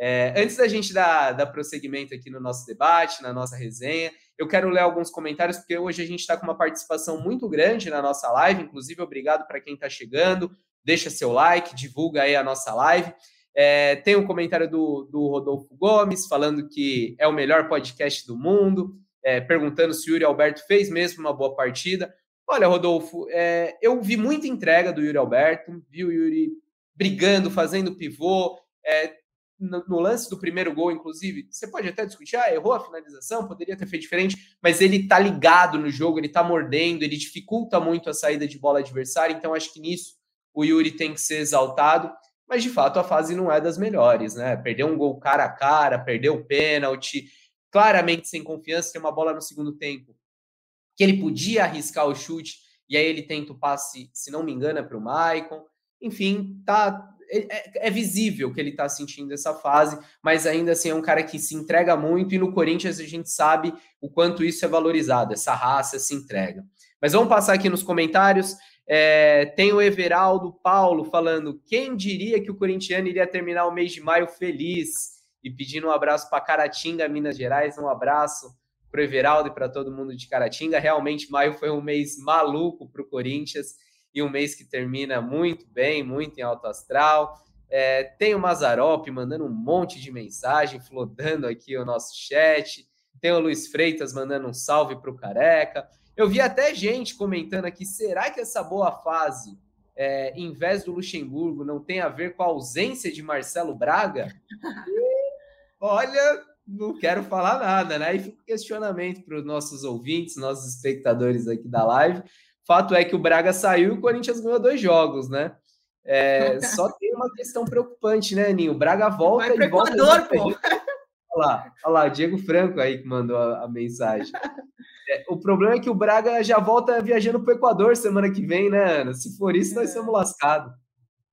É, antes da gente dar, dar prosseguimento aqui no nosso debate, na nossa resenha, eu quero ler alguns comentários, porque hoje a gente está com uma participação muito grande na nossa live. Inclusive, obrigado para quem está chegando. Deixa seu like, divulga aí a nossa live. É, tem um comentário do, do Rodolfo Gomes falando que é o melhor podcast do mundo, é, perguntando se o Yuri Alberto fez mesmo uma boa partida. Olha, Rodolfo, é, eu vi muita entrega do Yuri Alberto, vi o Yuri brigando, fazendo pivô. É, no, no, lance do primeiro gol, inclusive, você pode até discutir, ah, errou a finalização, poderia ter feito diferente, mas ele tá ligado no jogo, ele tá mordendo, ele dificulta muito a saída de bola adversária, então acho que nisso o Yuri tem que ser exaltado, mas de fato a fase não é das melhores, né? Perdeu um gol cara a cara, perdeu o pênalti, claramente sem confiança, tem uma bola no segundo tempo que ele podia arriscar o chute, e aí ele tenta o passe, se não me engano, é para o Maicon. Enfim, tá, é, é, visível que ele está sentindo essa fase, mas ainda assim é um cara que se entrega muito, e no Corinthians a gente sabe o quanto isso é valorizado, essa raça se entrega. Mas vamos passar aqui nos comentários. É, tem o Everaldo Paulo falando: quem diria que o corintiano iria terminar o mês de maio feliz? E pedindo um abraço para Caratinga, Minas Gerais. Um abraço para o Everaldo e para todo mundo de Caratinga. Realmente, maio foi um mês maluco para o Corinthians e um mês que termina muito bem, muito em alto astral. É, tem o Mazarop mandando um monte de mensagem, flodando aqui o nosso chat. Tem o Luiz Freitas mandando um salve para o Careca. Eu vi até gente comentando aqui: será que essa boa fase, é, em vez do Luxemburgo, não tem a ver com a ausência de Marcelo Braga? Olha, não quero falar nada, né? E fica questionamento para os nossos ouvintes, nossos espectadores aqui da live. Fato é que o Braga saiu e o Corinthians ganhou dois jogos, né? É, só tem uma questão preocupante, né, Ninho? O Braga volta Vai e volta. Equador, pô. Olha lá, olha lá, Diego Franco aí que mandou a, a mensagem. É, o problema é que o Braga já volta viajando para o Equador semana que vem, né, Ana? Se for isso, nós somos lascados.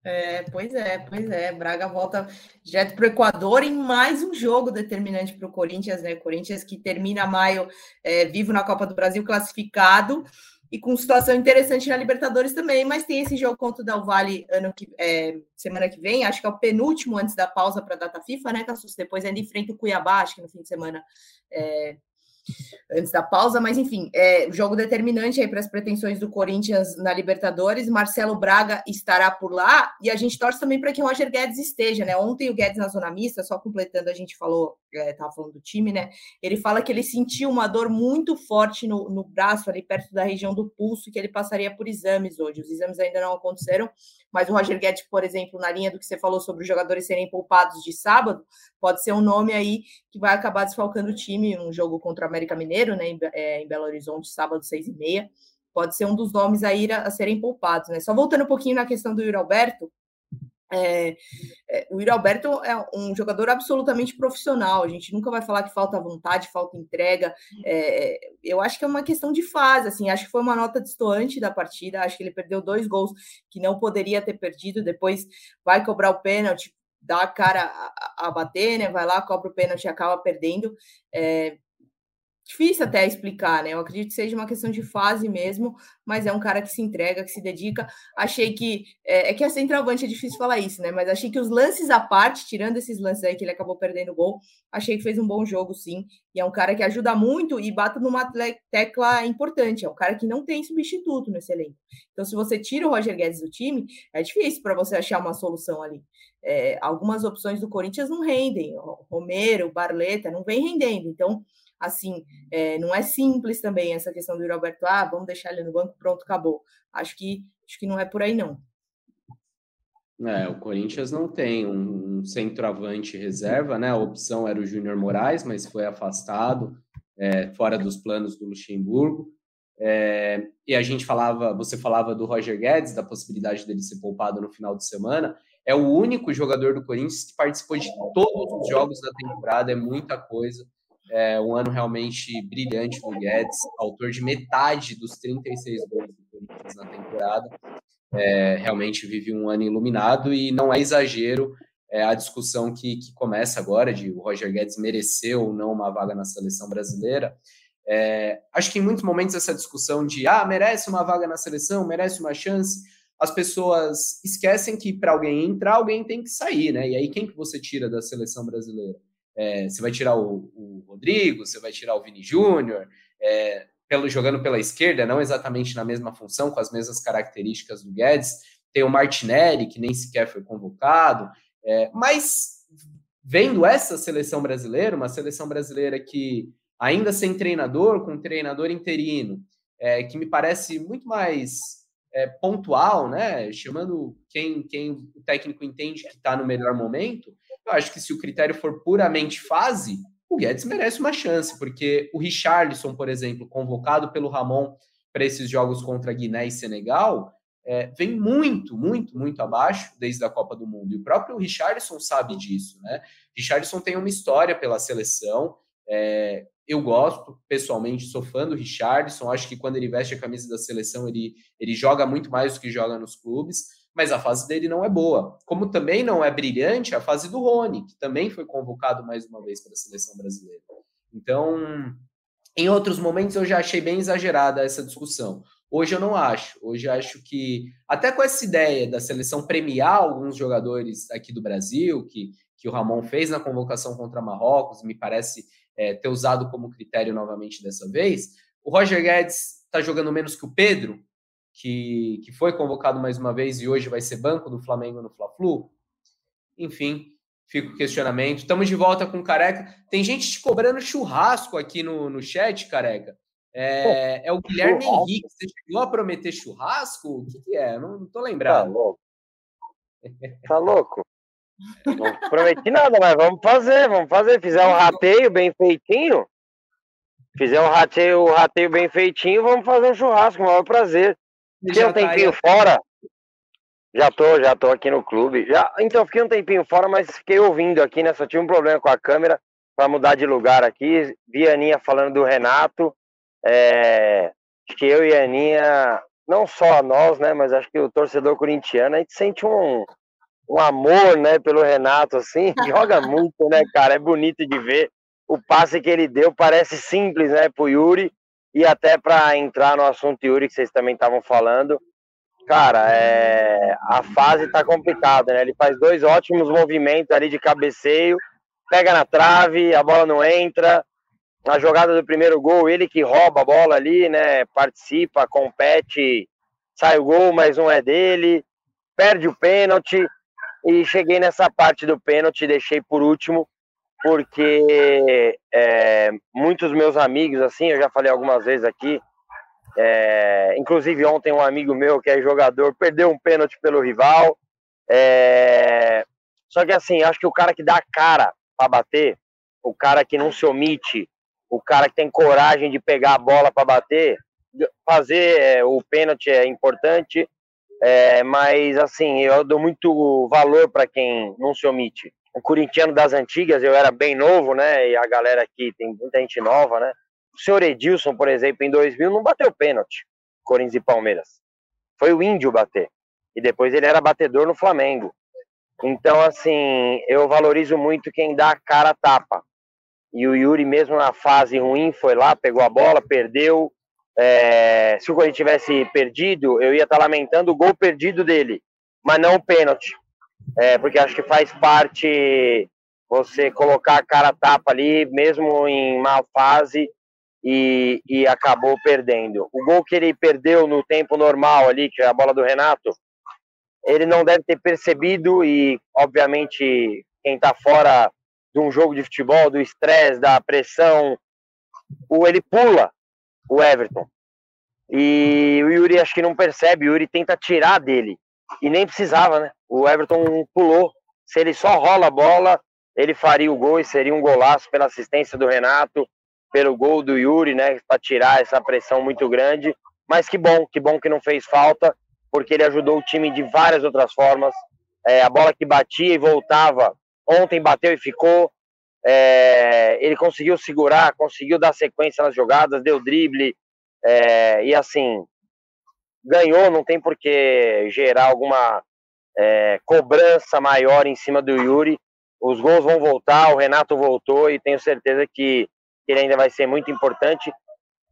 É, pois é, pois é. Braga volta direto para o Equador em mais um jogo determinante para o Corinthians, né? Corinthians que termina maio é, vivo na Copa do Brasil, classificado e com situação interessante na Libertadores também, mas tem esse jogo contra o Del Valle ano que, é, semana que vem, acho que é o penúltimo antes da pausa para a data FIFA, né, Cassus? Depois ainda enfrenta o Cuiabá, acho que no fim de semana é, antes da pausa, mas enfim, é jogo determinante aí para as pretensões do Corinthians na Libertadores. Marcelo Braga estará por lá e a gente torce também para que Roger Guedes esteja, né? Ontem o Guedes na zona mista, só completando, a gente falou, estava é, falando do time, né? Ele fala que ele sentiu uma dor muito forte no, no braço, ali perto da região do pulso, que ele passaria por exames hoje. Os exames ainda não aconteceram, mas o Roger Guedes, por exemplo, na linha do que você falou sobre os jogadores serem poupados de sábado, pode ser um nome aí que vai acabar desfalcando o time, um jogo contra o América Mineiro, né, em, é, em Belo Horizonte, sábado, seis e meia, pode ser um dos nomes aí a, a serem poupados, né? Só voltando um pouquinho na questão do Yuri Alberto, é, é, o Yuri Alberto é um jogador absolutamente profissional. A gente nunca vai falar que falta vontade, falta entrega. É, eu acho que é uma questão de fase. Assim, acho que foi uma nota distoante da partida. Acho que ele perdeu dois gols que não poderia ter perdido. Depois vai cobrar o pênalti, dá a cara a, a bater, né? Vai lá, cobra o pênalti e acaba perdendo. É, difícil até explicar, né? Eu acredito que seja uma questão de fase mesmo, mas é um cara que se entrega, que se dedica. Achei que é, é que a centroavante é difícil falar isso, né? Mas achei que os lances à parte, tirando esses lances aí que ele acabou perdendo o gol, achei que fez um bom jogo, sim. E é um cara que ajuda muito e bate numa tecla importante. É um cara que não tem substituto nesse elenco. Então, se você tira o Roger Guedes do time, é difícil para você achar uma solução ali. É, algumas opções do Corinthians não rendem. Romero, Barleta, não vem rendendo. Então assim, é, não é simples também essa questão do Yuri Alberto, ah, vamos deixar ele no banco, pronto, acabou. Acho que, acho que não é por aí, não. É, o Corinthians não tem um, centroavante reserva, né? A opção era o Júnior Moraes, mas foi afastado, é, fora dos planos do Luxemburgo. É, e a gente falava, você falava do Roger Guedes, da possibilidade dele ser poupado no final de semana. É o único jogador do Corinthians que participou de todos os jogos da temporada, é muita coisa. É um ano realmente brilhante do Guedes, autor de metade dos 36 gols do Corinthians na temporada. É, realmente vive um ano iluminado e não é exagero é, a discussão que, que começa agora de o Roger Guedes mereceu ou não uma vaga na seleção brasileira. É, acho que em muitos momentos essa discussão de ah, merece uma vaga na seleção, merece uma chance, as pessoas esquecem que para alguém entrar, alguém tem que sair, né? E aí quem que você tira da seleção brasileira? É, você vai tirar o, o, Rodrigo, você vai tirar o Vini Júnior, é, pelo, jogando pela esquerda, não exatamente na mesma função, com as mesmas características do Guedes. Tem o Martinelli, que nem sequer foi convocado. É, mas vendo essa seleção brasileira, uma seleção brasileira que ainda sem treinador, com um treinador interino, é, que me parece muito mais é, pontual, né? Chamando quem, quem o técnico entende que está no melhor momento, eu acho que se o critério for puramente fase, o Guedes merece uma chance, porque o Richarlison, por exemplo, convocado pelo Ramon para esses jogos contra Guiné e Senegal, é, vem muito, muito, muito abaixo desde a Copa do Mundo. E o próprio Richarlison sabe disso, né? Richarlison tem uma história pela seleção. É, eu gosto, pessoalmente, sou fã do Richarlison. Acho que quando ele veste a camisa da seleção, ele, ele joga muito mais do que joga nos clubes mas a fase dele não é boa. Como também não é brilhante a fase do Rony, que também foi convocado mais uma vez para a seleção brasileira. Então, em outros momentos eu já achei bem exagerada essa discussão. Hoje eu não acho. Hoje eu acho que, até com essa ideia da seleção premiar alguns jogadores aqui do Brasil, que, que o Ramon fez na convocação contra Marrocos, me parece é, ter usado como critério novamente dessa vez, o Roger Guedes está jogando menos que o Pedro, que, que foi convocado mais uma vez e hoje vai ser banco do Flamengo no Fla-Flu? Enfim, fica o questionamento. Estamos de volta com o Careca. Tem gente te cobrando churrasco aqui no, no chat, Careca. É, é o Guilherme churrasco. Henrique. Você chegou a prometer churrasco? O que, que é? Não, não tô lembrado. Tá louco? Tá louco? Não prometi nada, mas vamos fazer, vamos fazer. Fizer um rateio bem feitinho, fizer um rateio, um rateio bem feitinho, vamos fazer um churrasco, o maior prazer. Fiquei um tá tempinho tá fora. Já tô, já tô aqui no clube. Já, então, fiquei um tempinho fora, mas fiquei ouvindo aqui, né? Só tive um problema com a câmera para mudar de lugar aqui. Vi a Aninha falando do Renato. É, acho que eu e a Aninha, não só nós, né? Mas acho que o torcedor corintiano, a gente sente um, um amor, né, pelo Renato, assim. Joga muito, né, cara? É bonito de ver. O passe que ele deu parece simples, né, pro Yuri. E até para entrar no assunto Yuri, que vocês também estavam falando, cara, é... a fase tá complicada, né? Ele faz dois ótimos movimentos ali de cabeceio, pega na trave, a bola não entra. Na jogada do primeiro gol, ele que rouba a bola ali, né? Participa, compete, sai o gol, mas não é dele. Perde o pênalti. E cheguei nessa parte do pênalti, deixei por último, porque é, muitos meus amigos, assim, eu já falei algumas vezes aqui, é, inclusive ontem um amigo meu que é jogador perdeu um pênalti pelo rival. É, só que assim, acho que o cara que dá cara para bater, o cara que não se omite, o cara que tem coragem de pegar a bola para bater, fazer é, o pênalti é importante, é, mas assim, eu dou muito valor para quem não se omite. O corintiano das antigas, eu era bem novo, né? E a galera aqui tem muita gente nova, né? O senhor Edilson, por exemplo, em 2000 não bateu pênalti, Corinthians e Palmeiras. Foi o Índio bater. E depois ele era batedor no Flamengo. Então, assim, eu valorizo muito quem dá a cara a tapa. E o Yuri, mesmo na fase ruim, foi lá, pegou a bola, perdeu, é, se o Corinthians tivesse perdido, eu ia estar lamentando o gol perdido dele, mas não o pênalti. É, porque acho que faz parte você colocar a cara tapa ali, mesmo em má fase, e, e acabou perdendo. O gol que ele perdeu no tempo normal ali, que é a bola do Renato, ele não deve ter percebido, e obviamente quem está fora de um jogo de futebol, do estresse, da pressão, o ele pula o Everton. E o Yuri acho que não percebe, o Yuri tenta tirar dele. E nem precisava, né? O Everton pulou. Se ele só rola a bola, ele faria o gol e seria um golaço pela assistência do Renato, pelo gol do Yuri, né? Para tirar essa pressão muito grande. Mas que bom, que bom que não fez falta, porque ele ajudou o time de várias outras formas. É, a bola que batia e voltava, ontem bateu e ficou. É, ele conseguiu segurar, conseguiu dar sequência nas jogadas, deu drible, é, e assim, ganhou, não tem por que gerar alguma é, cobrança maior em cima do Yuri. Os gols vão voltar, o Renato voltou e tenho certeza que ele ainda vai ser muito importante.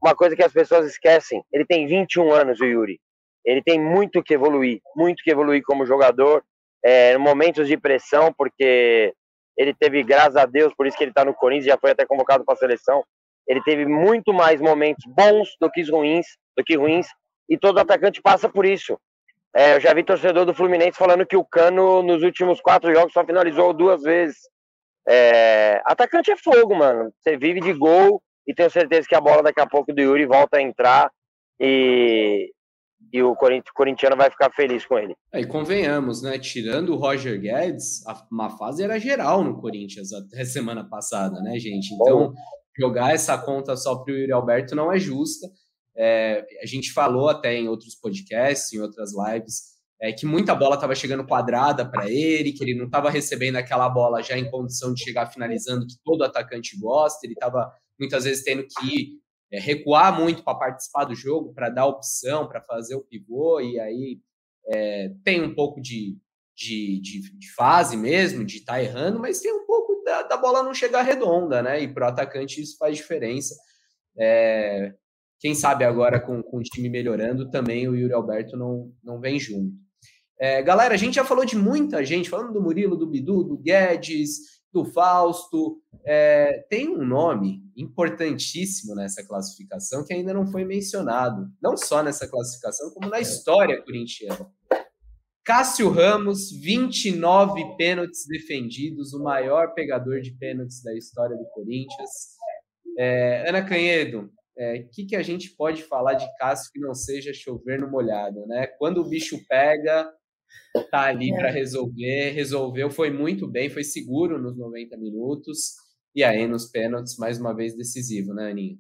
Uma coisa que as pessoas esquecem, ele tem 21 anos, o Yuri. Ele tem muito que evoluir, muito que evoluir como jogador, é, momentos de pressão, porque ele teve, graças a Deus, por isso que ele está no Corinthians, já foi até convocado para a seleção. Ele teve muito mais momentos bons do que ruins, do que ruins, e todo atacante passa por isso. É, eu já vi torcedor do Fluminense falando que o Cano, nos últimos quatro jogos, só finalizou duas vezes. É, atacante é fogo, mano. Você vive de gol e tenho certeza que a bola daqui a pouco do Yuri volta a entrar e, e o corintiano vai ficar feliz com ele. É, e convenhamos, né? Tirando o Roger Guedes, a, uma fase era geral no Corinthians até semana passada, né, gente? Então, Bom. jogar essa conta só para o Yuri Alberto não é justa. É, a gente falou até em outros podcasts, em outras lives, é, que muita bola estava chegando quadrada para ele, que ele não estava recebendo aquela bola já em condição de chegar finalizando, que todo atacante gosta, ele estava muitas vezes tendo que é, recuar muito para participar do jogo, para dar opção, para fazer o pivô, e aí é, tem um pouco de, de, de, de fase mesmo, de estar tá errando, mas tem um pouco da, da, bola não chegar redonda, né? E para o atacante isso faz diferença. É, quem sabe agora com, com o time melhorando, também o Yuri Alberto não, não vem junto. É, galera, a gente já falou de muita gente, falando do Murilo, do Bidu, do Guedes, do Fausto. É, tem um nome importantíssimo nessa classificação que ainda não foi mencionado, não só nessa classificação, como na história corintiana. Cássio Ramos, 29 pênaltis defendidos, o maior pegador de pênaltis da história do Corinthians. É, Ana Canhedo, é, que, que a gente pode falar de Cássio que não seja chover no molhado, né? Quando o bicho pega, tá ali é. para resolver, resolveu, foi muito bem, foi seguro nos 90 minutos, e aí nos pênaltis, mais uma vez decisivo, né, Aninha?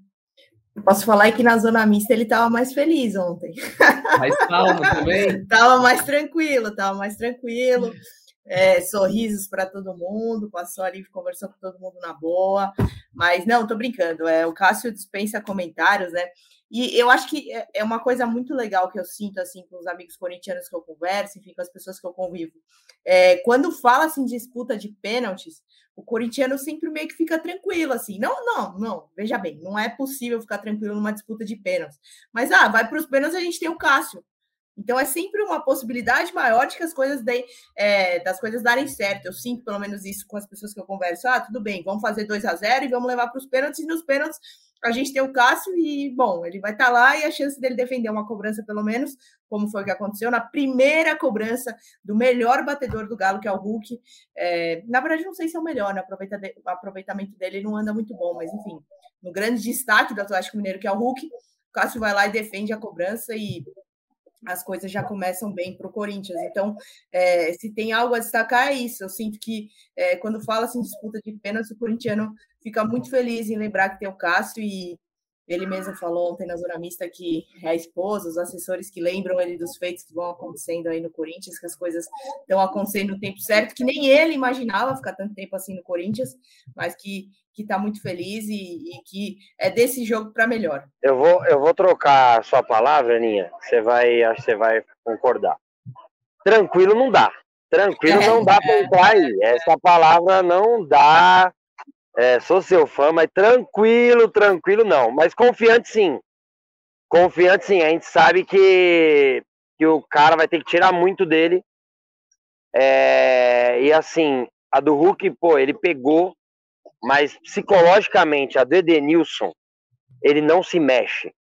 Posso falar que na zona mista ele estava mais feliz ontem. Mais calmo também? Tava mais tranquilo, tava mais tranquilo. É, sorrisos para todo mundo, passou ali, conversou com todo mundo na boa. Mas não, tô brincando. É, o Cássio dispensa comentários, né? E eu acho que é, é uma coisa muito legal que eu sinto assim com os amigos corintianos que eu converso, enfim, com as pessoas que eu convivo. É, quando fala assim disputa de pênaltis, o corintiano sempre meio que fica tranquilo, assim. Não, não, não. Veja bem, não é possível ficar tranquilo numa disputa de pênaltis. Mas, ah, vai para os pênaltis, a gente tem o Cássio. Então é sempre uma possibilidade maior de que as coisas de, é, das coisas darem certo. Eu sinto pelo menos isso com as pessoas que eu converso. Ah, tudo bem, vamos fazer 2 a 0 e vamos levar para os pênaltis. E nos pênaltis a gente tem o Cássio e, bom, ele vai estar tá lá e a chance dele defender uma cobrança, pelo menos, como foi que aconteceu na primeira cobrança do melhor batedor do Galo, que é o Hulk. É, na verdade, não sei se é o melhor, né? o aproveitamento dele não anda muito bom, mas enfim, no grande destaque do Atlético Mineiro, que é o Hulk, o Cássio vai lá e defende a cobrança e as coisas já começam bem para o Corinthians. Então, é, se tem algo a destacar, é isso. Eu sinto que é, quando fala assim, disputa de pênalti, o corintiano fica muito feliz em lembrar que tem o Cássio e ele mesmo falou ontem na Zona Mista que é a esposa, os assessores que lembram ele dos feitos que vão acontecendo aí no Corinthians, que as coisas estão acontecendo no tempo certo, que nem ele imaginava ficar tanto tempo assim no Corinthians, mas que que está muito feliz e, e, que é desse jogo para melhor. Eu vou, eu vou trocar a sua palavra, Aninha. Você vai, acho que você vai concordar. Tranquilo não dá. Tranquilo é, não dá para entrar aí. Essa palavra não dá é, sou seu fã, mas tranquilo, tranquilo não. Mas confiante sim. Confiante sim. A gente sabe que, que o cara vai ter que tirar muito dele. É, e assim, a do Hulk, pô, ele pegou, mas psicologicamente, a do Edenilson, ele não se mexe.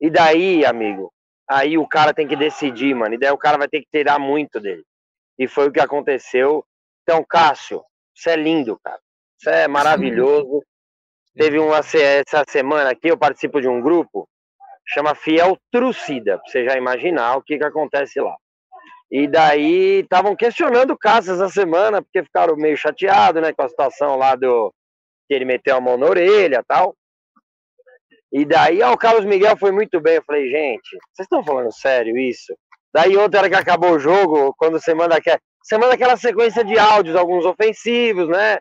E daí, amigo, aí o cara tem que decidir, mano. E daí o cara vai ter que tirar muito dele. E foi o que aconteceu. Então, Cássio, você é lindo, cara. Isso é maravilhoso. Teve uma essa semana aqui, eu participo de um grupo, chama Fiel Trucida, pra você já imaginar o que, que acontece lá. E daí estavam questionando o Cássio essa semana, porque ficaram meio chateados, né, com a situação lá do que ele meteu a mão na orelha tal. E daí, ó, o Carlos Miguel foi muito bem. Eu falei, gente, vocês estão falando sério isso? Daí outra hora que acabou o jogo, quando você manda, você manda aquela sequência de áudios, alguns ofensivos, né?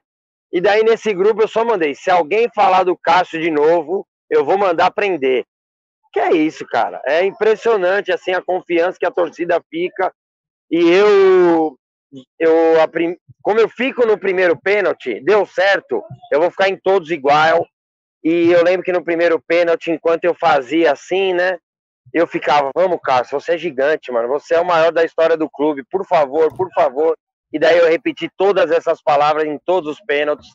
E daí nesse grupo eu só mandei, se alguém falar do Cássio de novo, eu vou mandar prender. Que é isso, cara. É impressionante assim a confiança que a torcida fica. E eu eu como eu fico no primeiro pênalti, deu certo, eu vou ficar em todos igual. E eu lembro que no primeiro pênalti, enquanto eu fazia assim, né? Eu ficava, vamos, Cássio, você é gigante, mano. Você é o maior da história do clube. Por favor, por favor. E daí eu repeti todas essas palavras em todos os pênaltis.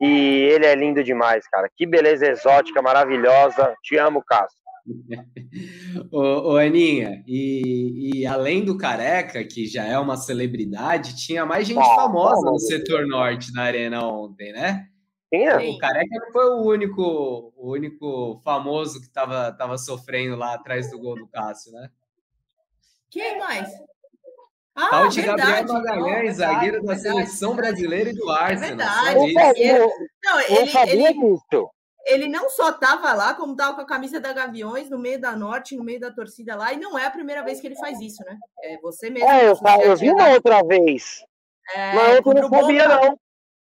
E ele é lindo demais, cara. Que beleza exótica, maravilhosa. Te amo, Cássio. ô, ô, Aninha, e, e, além do Careca, que já é uma celebridade, tinha mais gente ah, famosa no setor norte na arena ontem, né? Tinha? O Careca não foi o único, o único famoso que estava tava sofrendo lá atrás do gol do Cássio, né? Quem mais? Ah, Tal de Gabriel Magalhães, não, zagueiro da seleção brasileira e do é Arsenal. É verdade. Ele, não, ele, ele, ele não só estava lá, como estava com a camisa da Gaviões no meio da Norte, no meio da torcida lá, e não é a primeira vez que ele faz isso, né? É você mesmo. É, eu, eu vi uma outra vez. É, mas eu não sabia, não.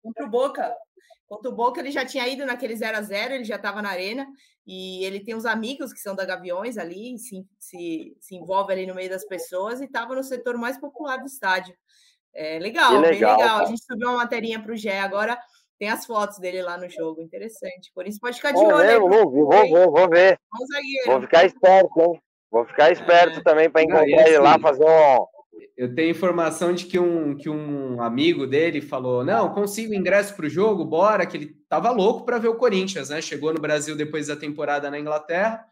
Contra o Boca. Contra o Boca, ele já tinha ido naquele 0 a 0 ele já estava na arena, e ele tem uns amigos que são da Gaviões ali, se, se, se envolve ali no meio das pessoas, e estava no setor mais popular do estádio. É legal, legal bem legal. Cara. A gente subiu uma materinha para o Gé agora, tem as fotos dele lá no jogo, interessante. Por isso pode ficar de olho. Ver, vou, vou, vou, vou, ver. Vou ficar esperto, hein? Vou ficar esperto é. também para encontrar ele lá, assim, fazer um eu tenho informação de que um, que um amigo dele falou: Não, consigo ingresso para o jogo, bora, que ele tava louco para ver o Corinthians, né? Chegou no Brasil depois da temporada na Inglaterra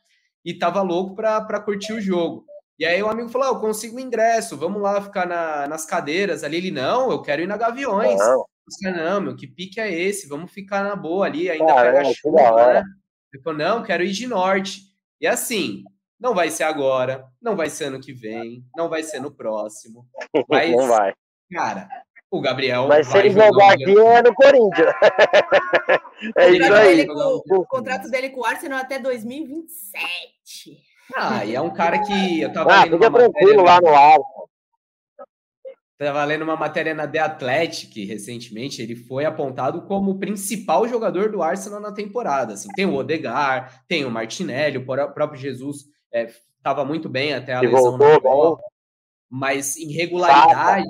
e tava louco para curtir o jogo. E aí o amigo falou: ah, Eu consigo ingresso, vamos lá ficar na, nas cadeiras ali. Ele: Não, eu quero ir na Gaviões. Não. não, meu, que pique é esse? Vamos ficar na boa ali, ainda Caramba, pega chuva, né? Ele falou: Não, quero ir de norte. E assim, não vai ser agora, não vai ser ano que vem, não vai ser no próximo. Mas, não vai. Cara, O Gabriel. Mas se ele jogar aqui é no Corinthians. é isso aí. Com, o contrato dele com o Arsenal até 2027. Ah, e é um cara que eu tava ah, fica tranquilo lá no Arsenal. Tava lendo uma matéria na The Athletic recentemente, ele foi apontado como o principal jogador do Arsenal na temporada. Assim, tem o Odegar, tem o Martinelli, o próprio Jesus estava é, muito bem até a que lesão voltou, bola, mas irregularidade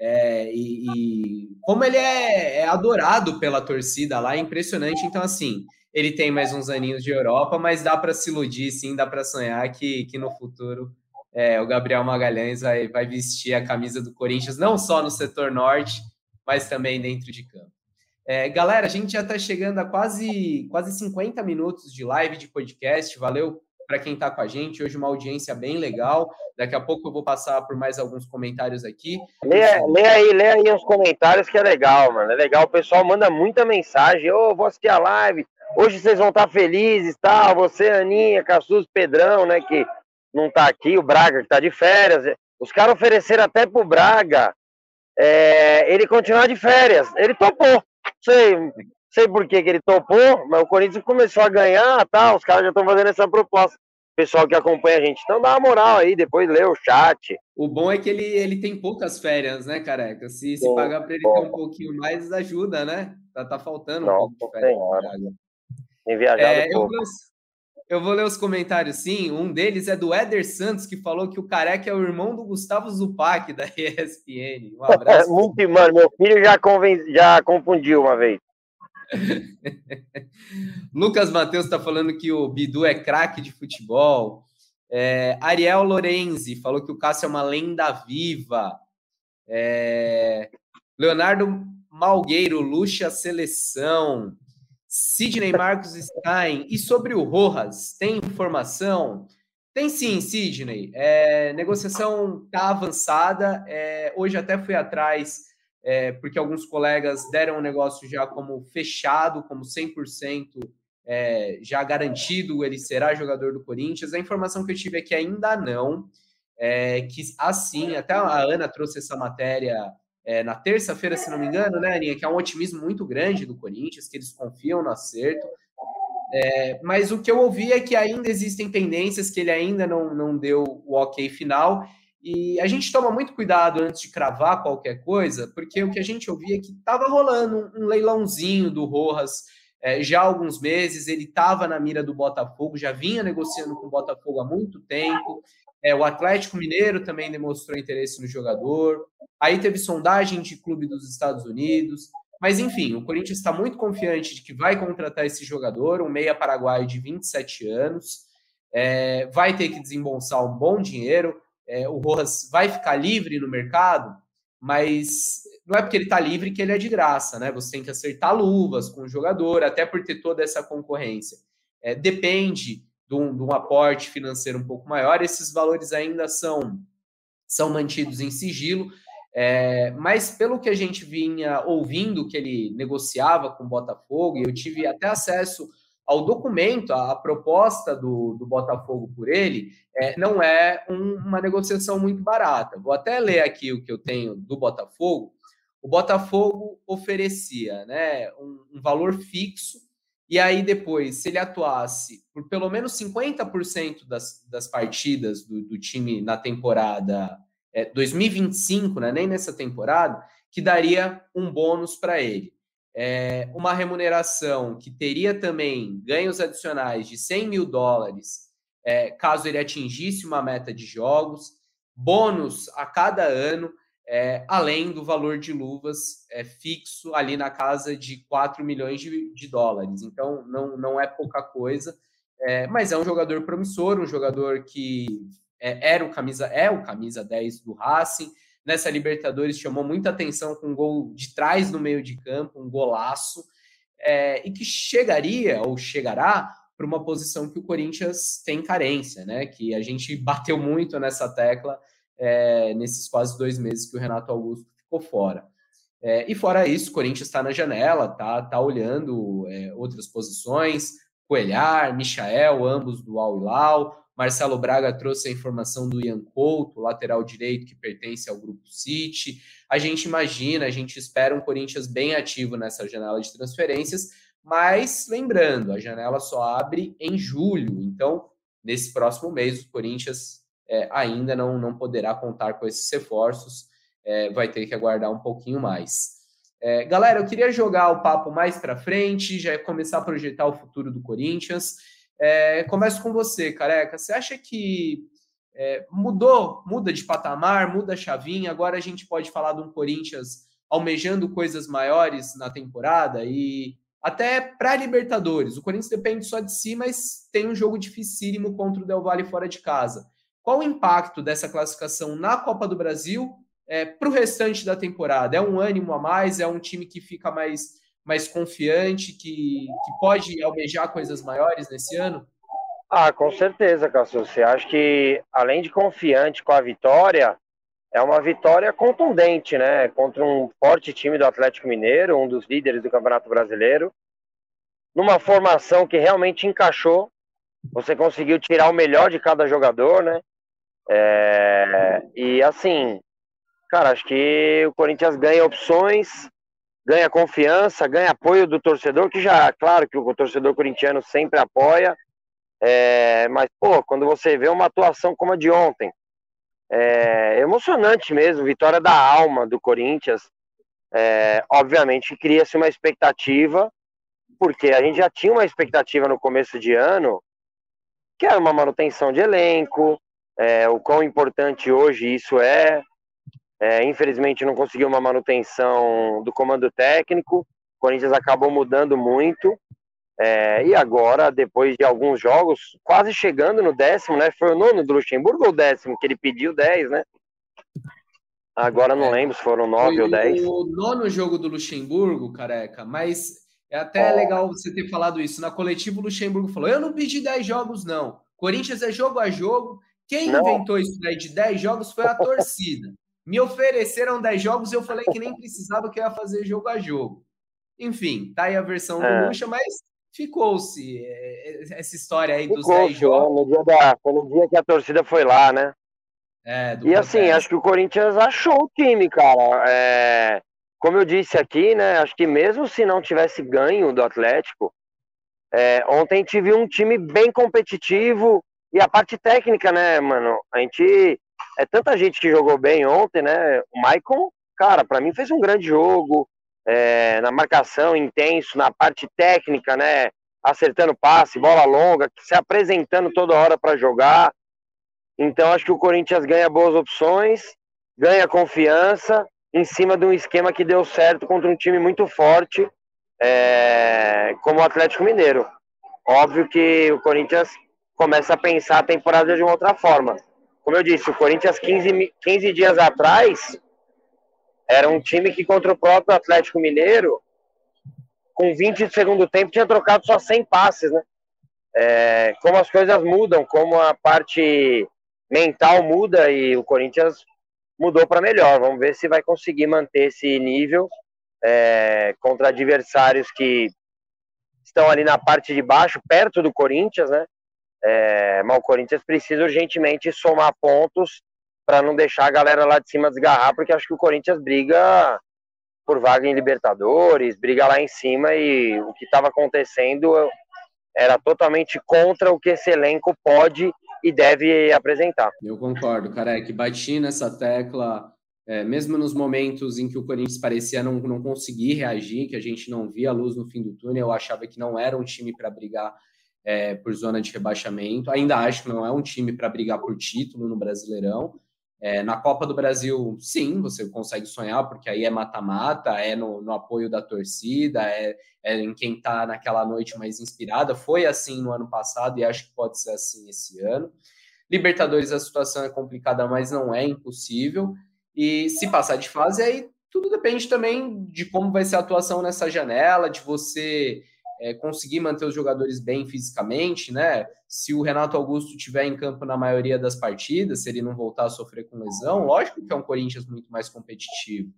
é, e, e, como ele é, é, adorado pela torcida lá, é impressionante. Então, assim, ele tem mais uns aninhos de Europa, mas dá para se iludir, sim, dá para sonhar que, que no futuro é, o Gabriel Magalhães vai, vai vestir a camisa do Corinthians, não só no setor norte, mas também dentro de campo. É, galera, a gente já está chegando a quase, quase 50 minutos de live de podcast. Valeu para quem está com a gente. Hoje uma audiência bem legal. Daqui a pouco eu vou passar por mais alguns comentários aqui. Lê, aí, lê aí os comentários que é legal, mano. É legal, o pessoal manda muita mensagem. Ô, oh, vou assistir a live. Hoje vocês vão estar tá felizes, tal. Tá? Você, Aninha, Cassus, Pedrão, né, que não tá aqui, o Braga que tá de férias. Os caras ofereceram até pro Braga é, ele continuar de férias. Ele topou. Sei, sei por que, que ele topou, mas o Corinthians começou a ganhar, tá? Os caras já estão fazendo essa proposta. Pessoal que acompanha a gente. Então dá uma moral aí, depois lê o chat. O bom é que ele, ele tem poucas férias, né, careca? Se, se pagar para ele ter um pouquinho mais, ajuda, né? Tá, tá faltando um pouco de férias. Tem viajado é, eu, vou, eu vou ler os comentários, sim. Um deles é do Éder Santos, que falou que o careca é o irmão do Gustavo Zupac, da ESPN. Um abraço. Muito, mano, meu filho já, conven... já confundiu uma vez. Lucas Matheus está falando que o Bidu é craque de futebol. É, Ariel Lorenzi falou que o Cássio é uma lenda viva. É, Leonardo Malgueiro, luxa seleção. Sidney Marcos Stein. E sobre o Rojas, tem informação? Tem sim, Sidney. É, negociação está avançada. É, hoje até fui atrás é, porque alguns colegas deram o negócio já como fechado, como 100% é, já garantido, ele será jogador do Corinthians. A informação que eu tive é que ainda não, é, que assim, até a Ana trouxe essa matéria é, na terça-feira, se não me engano, né, Aninha, que é um otimismo muito grande do Corinthians, que eles confiam no acerto. É, mas o que eu ouvi é que ainda existem pendências, que ele ainda não, não deu o ok final, e a gente toma muito cuidado antes de cravar qualquer coisa, porque o que a gente ouvia é que estava rolando um, leilãozinho do Rojas é, já há alguns meses, ele estava na mira do Botafogo, já vinha negociando com o Botafogo há muito tempo. É, o Atlético Mineiro também demonstrou interesse no jogador. Aí teve sondagem de clube dos Estados Unidos. Mas enfim, o Corinthians está muito confiante de que vai contratar esse jogador, um meia paraguaio de 27 anos. É, vai ter que desembolsar um bom dinheiro é, o Rojas vai ficar livre no mercado, mas não é porque ele está livre que ele é de graça, né? Você tem que acertar luvas com o jogador, até por ter toda essa concorrência. É, depende de um, de um, aporte financeiro um pouco maior, esses valores ainda são, são mantidos em sigilo, é, mas pelo que a gente vinha ouvindo que ele negociava com o Botafogo, eu tive até acesso ao documento, a, proposta do, do Botafogo por ele, é, não é um, uma negociação muito barata. Vou até ler aqui o que eu tenho do Botafogo. O Botafogo oferecia né, um, um valor fixo, e aí depois, se ele atuasse por pelo menos 50% das, das partidas do, do time na temporada é, 2025, né, nem nessa temporada, que daria um bônus para ele é, uma remuneração que teria também ganhos adicionais de 100 mil dólares, é, caso ele atingisse uma meta de jogos, bônus a cada ano, é, além do valor de luvas é, fixo ali na casa de 4 milhões de, de dólares. Então, não, não é pouca coisa, é, mas é um jogador promissor, um jogador que é, era o camisa, é o camisa 10 do Racing, nessa Libertadores chamou muita atenção com um gol de trás no meio de campo, um golaço, é, e que chegaria ou chegará para uma posição que o Corinthians tem carência, né? Que a gente bateu muito nessa tecla é, nesses quase dois meses que o Renato Augusto ficou fora. É, e fora isso, o Corinthians está na janela, tá, tá olhando é, outras posições, Coelhar, Michael, ambos do Al Hilal, Marcelo Braga trouxe a informação do Ian Couto, lateral direito que pertence ao grupo City. A gente imagina, a gente espera um Corinthians bem ativo nessa janela de transferências, mas lembrando, a janela só abre em julho, então nesse próximo mês o Corinthians é, ainda não, não poderá contar com esses reforços, é, vai ter que aguardar um pouquinho mais. É, galera, eu queria jogar o papo mais para frente, já começar a projetar o futuro do Corinthians. É, começo com você, Careca. Você acha que é, mudou, muda de patamar, muda a chavinha? Agora a gente pode falar de um Corinthians almejando coisas maiores na temporada e até para Libertadores. O Corinthians depende só de si, mas tem um jogo dificílimo contra o Del Valle fora de casa. Qual o impacto dessa classificação na Copa do Brasil é, para o restante da temporada? É um ânimo a mais? É um time que fica mais, mais confiante, que, que pode almejar coisas maiores nesse ano? Ah, com certeza, Cássio. Você acha que, além de confiante com a vitória, é uma vitória contundente, né? Contra um forte time do Atlético Mineiro, um dos líderes do Campeonato Brasileiro, numa formação que realmente encaixou. Você conseguiu tirar o melhor de cada jogador, né? É... E assim, Cara, acho que o Corinthians ganha opções, ganha confiança, ganha apoio do torcedor, que já, claro que o torcedor corintiano sempre apoia, é, mas, pô, quando você vê uma atuação como a de ontem, é emocionante mesmo, vitória da alma do Corinthians, é, obviamente cria-se uma expectativa, porque a gente já tinha uma expectativa no começo de ano, que era uma manutenção de elenco, é, o quão importante hoje isso é, é, infelizmente não conseguiu uma manutenção do comando técnico. O Corinthians acabou mudando muito. É, e agora, depois de alguns jogos, quase chegando no décimo, né? Foi o nono do Luxemburgo ou o décimo? Que ele pediu 10, né? Agora não é, lembro se foram nove ou dez. O nono jogo do Luxemburgo, careca, mas é até oh. legal você ter falado isso. Na coletiva, o Luxemburgo falou: Eu não pedi 10 jogos, não. Corinthians é jogo a jogo. Quem não. inventou isso daí de 10 jogos foi a torcida. Me ofereceram 10 jogos e eu falei que nem precisava, que eu ia fazer jogo a jogo. Enfim, tá aí a versão é. do Lucha, mas ficou-se é, é, essa história aí dos 10 jogos. No dia, da, no dia que a torcida foi lá, né? É, e assim, acho que o Corinthians achou o time, cara. É, como eu disse aqui, né? Acho que mesmo se não tivesse ganho do Atlético, é, ontem tive um time bem competitivo e a parte técnica, né, mano? A gente é tanta gente que jogou bem ontem, né? O Maicon, cara, para mim fez um grande jogo é, na marcação, intenso, na parte técnica, né? Acertando passe, bola longa, se apresentando toda hora para jogar. Então acho que o Corinthians ganha boas opções, ganha confiança em cima de um esquema que deu certo contra um time muito forte, é, como o Atlético Mineiro. Óbvio que o Corinthians começa a pensar a temporada de uma outra forma como eu disse, o Corinthians 15, 15 dias atrás era um time que contra o próprio Atlético Mineiro, com 20 de segundo tempo, tinha trocado só 100 passes, né? É, como as coisas mudam, como a parte mental muda e o Corinthians mudou para melhor. Vamos ver se vai conseguir manter esse nível é, contra adversários que estão ali na parte de baixo, perto do Corinthians, né? É, mas o Corinthians precisa urgentemente somar pontos para não deixar a galera lá de cima desgarrar, porque acho que o Corinthians briga por vaga em Libertadores, briga lá em cima e o que estava acontecendo era totalmente contra o que esse elenco pode e deve apresentar. Eu concordo, cara, é bati nessa tecla, é, mesmo nos momentos em que o Corinthians parecia não, não conseguir reagir, que a gente não via a luz no fim do túnel, eu achava que não era um time para brigar é, por zona de rebaixamento. Ainda acho que não é um time para brigar por título no Brasileirão. É, na Copa do Brasil, sim, você consegue sonhar, porque aí é mata-mata, é no, no, apoio da torcida, é, é em quem está naquela noite mais inspirada. Foi assim no ano passado e acho que pode ser assim esse ano. Libertadores, a situação é complicada, mas não é impossível. E se passar de fase, aí tudo depende também de como vai ser a atuação nessa janela, de você é, conseguir manter os jogadores bem fisicamente, né? Se o Renato Augusto tiver em campo na maioria das partidas, se ele não voltar a sofrer com lesão, lógico que é um Corinthians muito mais competitivo.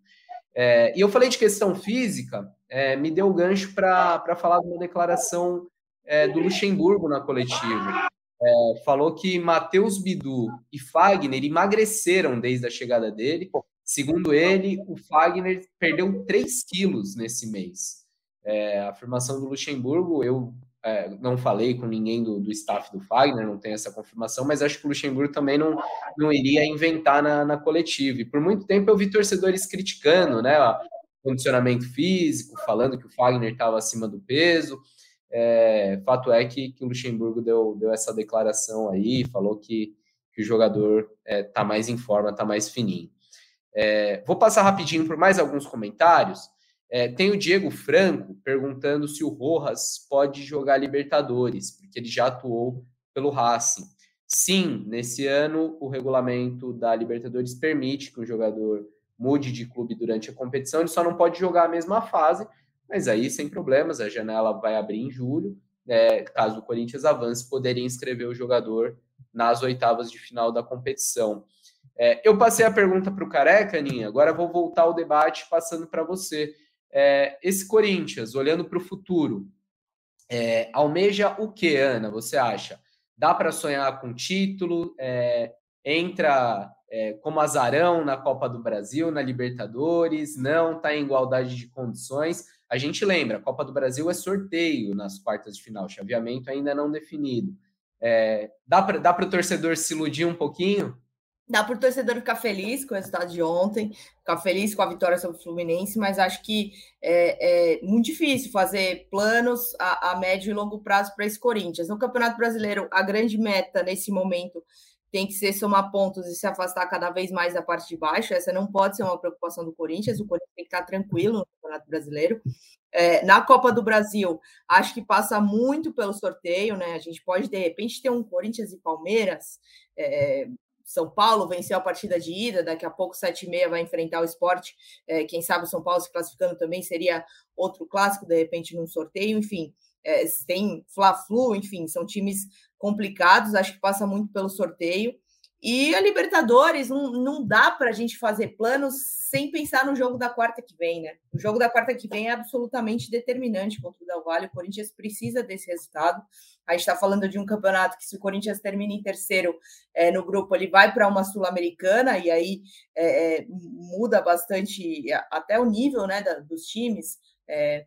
É, e eu falei de questão física, é, me deu o gancho para falar de uma declaração é, do Luxemburgo na coletiva. é, falou que Matheus Bidu e Fagner emagreceram desde a chegada dele. Segundo ele, o Fagner perdeu 3 quilos nesse mês. É, a afirmação do Luxemburgo, eu é, não falei com ninguém do, do staff do Fagner, não tem essa confirmação, mas acho que o Luxemburgo também não, não iria inventar na, na coletiva. E por muito tempo eu vi torcedores criticando né, condicionamento físico, falando que o Fagner estava acima do peso. É, fato é que, que o Luxemburgo deu, deu essa declaração aí, falou que, que o jogador está é, mais em forma, está mais fininho. É, vou passar rapidinho por mais alguns comentários. É, tem o Diego Franco perguntando se o Rojas pode jogar Libertadores, porque ele já atuou pelo Racing. Sim, nesse ano o regulamento da Libertadores permite que o jogador mude de clube durante a competição, ele só não pode jogar a mesma fase, mas aí sem problemas, a janela vai abrir em julho. É, caso o Corinthians avance, poderia inscrever o jogador nas oitavas de final da competição. É, eu passei a pergunta para o Careca, Aninha, agora vou voltar ao debate passando para você. É, esse Corinthians, olhando para o futuro, é, almeja o que, Ana? Você acha? Dá para sonhar com título? É, entra é, como azarão na Copa do Brasil, na Libertadores? Não está em igualdade de condições? A gente lembra, a Copa do Brasil é sorteio nas quartas de final, chaveamento ainda não definido. É, dá para o torcedor se iludir um pouquinho? Dá para o torcedor ficar feliz com o resultado de ontem, ficar feliz com a vitória sobre o Fluminense, mas acho que é, é muito difícil fazer planos a, a médio e longo prazo para esse Corinthians. No Campeonato Brasileiro, a grande meta nesse momento tem que ser somar pontos e se afastar cada vez mais da parte de baixo. Essa não pode ser uma preocupação do Corinthians. O Corinthians tem que estar tranquilo no Campeonato Brasileiro. É, na Copa do Brasil, acho que passa muito pelo sorteio, né? A gente pode, de repente, ter um Corinthians e Palmeiras. É, são Paulo venceu a partida de ida, daqui a pouco, sete e meia, vai enfrentar o esporte. É, quem sabe o São Paulo se classificando também seria outro clássico, de repente, num sorteio, enfim. É, tem Fla-Flu, enfim, são times complicados, acho que passa muito pelo sorteio. E a Libertadores, não, não dá para a gente fazer planos sem pensar no jogo da quarta que vem, né? O jogo da quarta que vem é absolutamente determinante contra o Del Valle. O Corinthians precisa desse resultado. A gente está falando de um campeonato que, se o Corinthians termina em terceiro é, no grupo, ele vai para uma Sul-Americana e aí é, é, muda bastante até o nível né, da, dos times. É,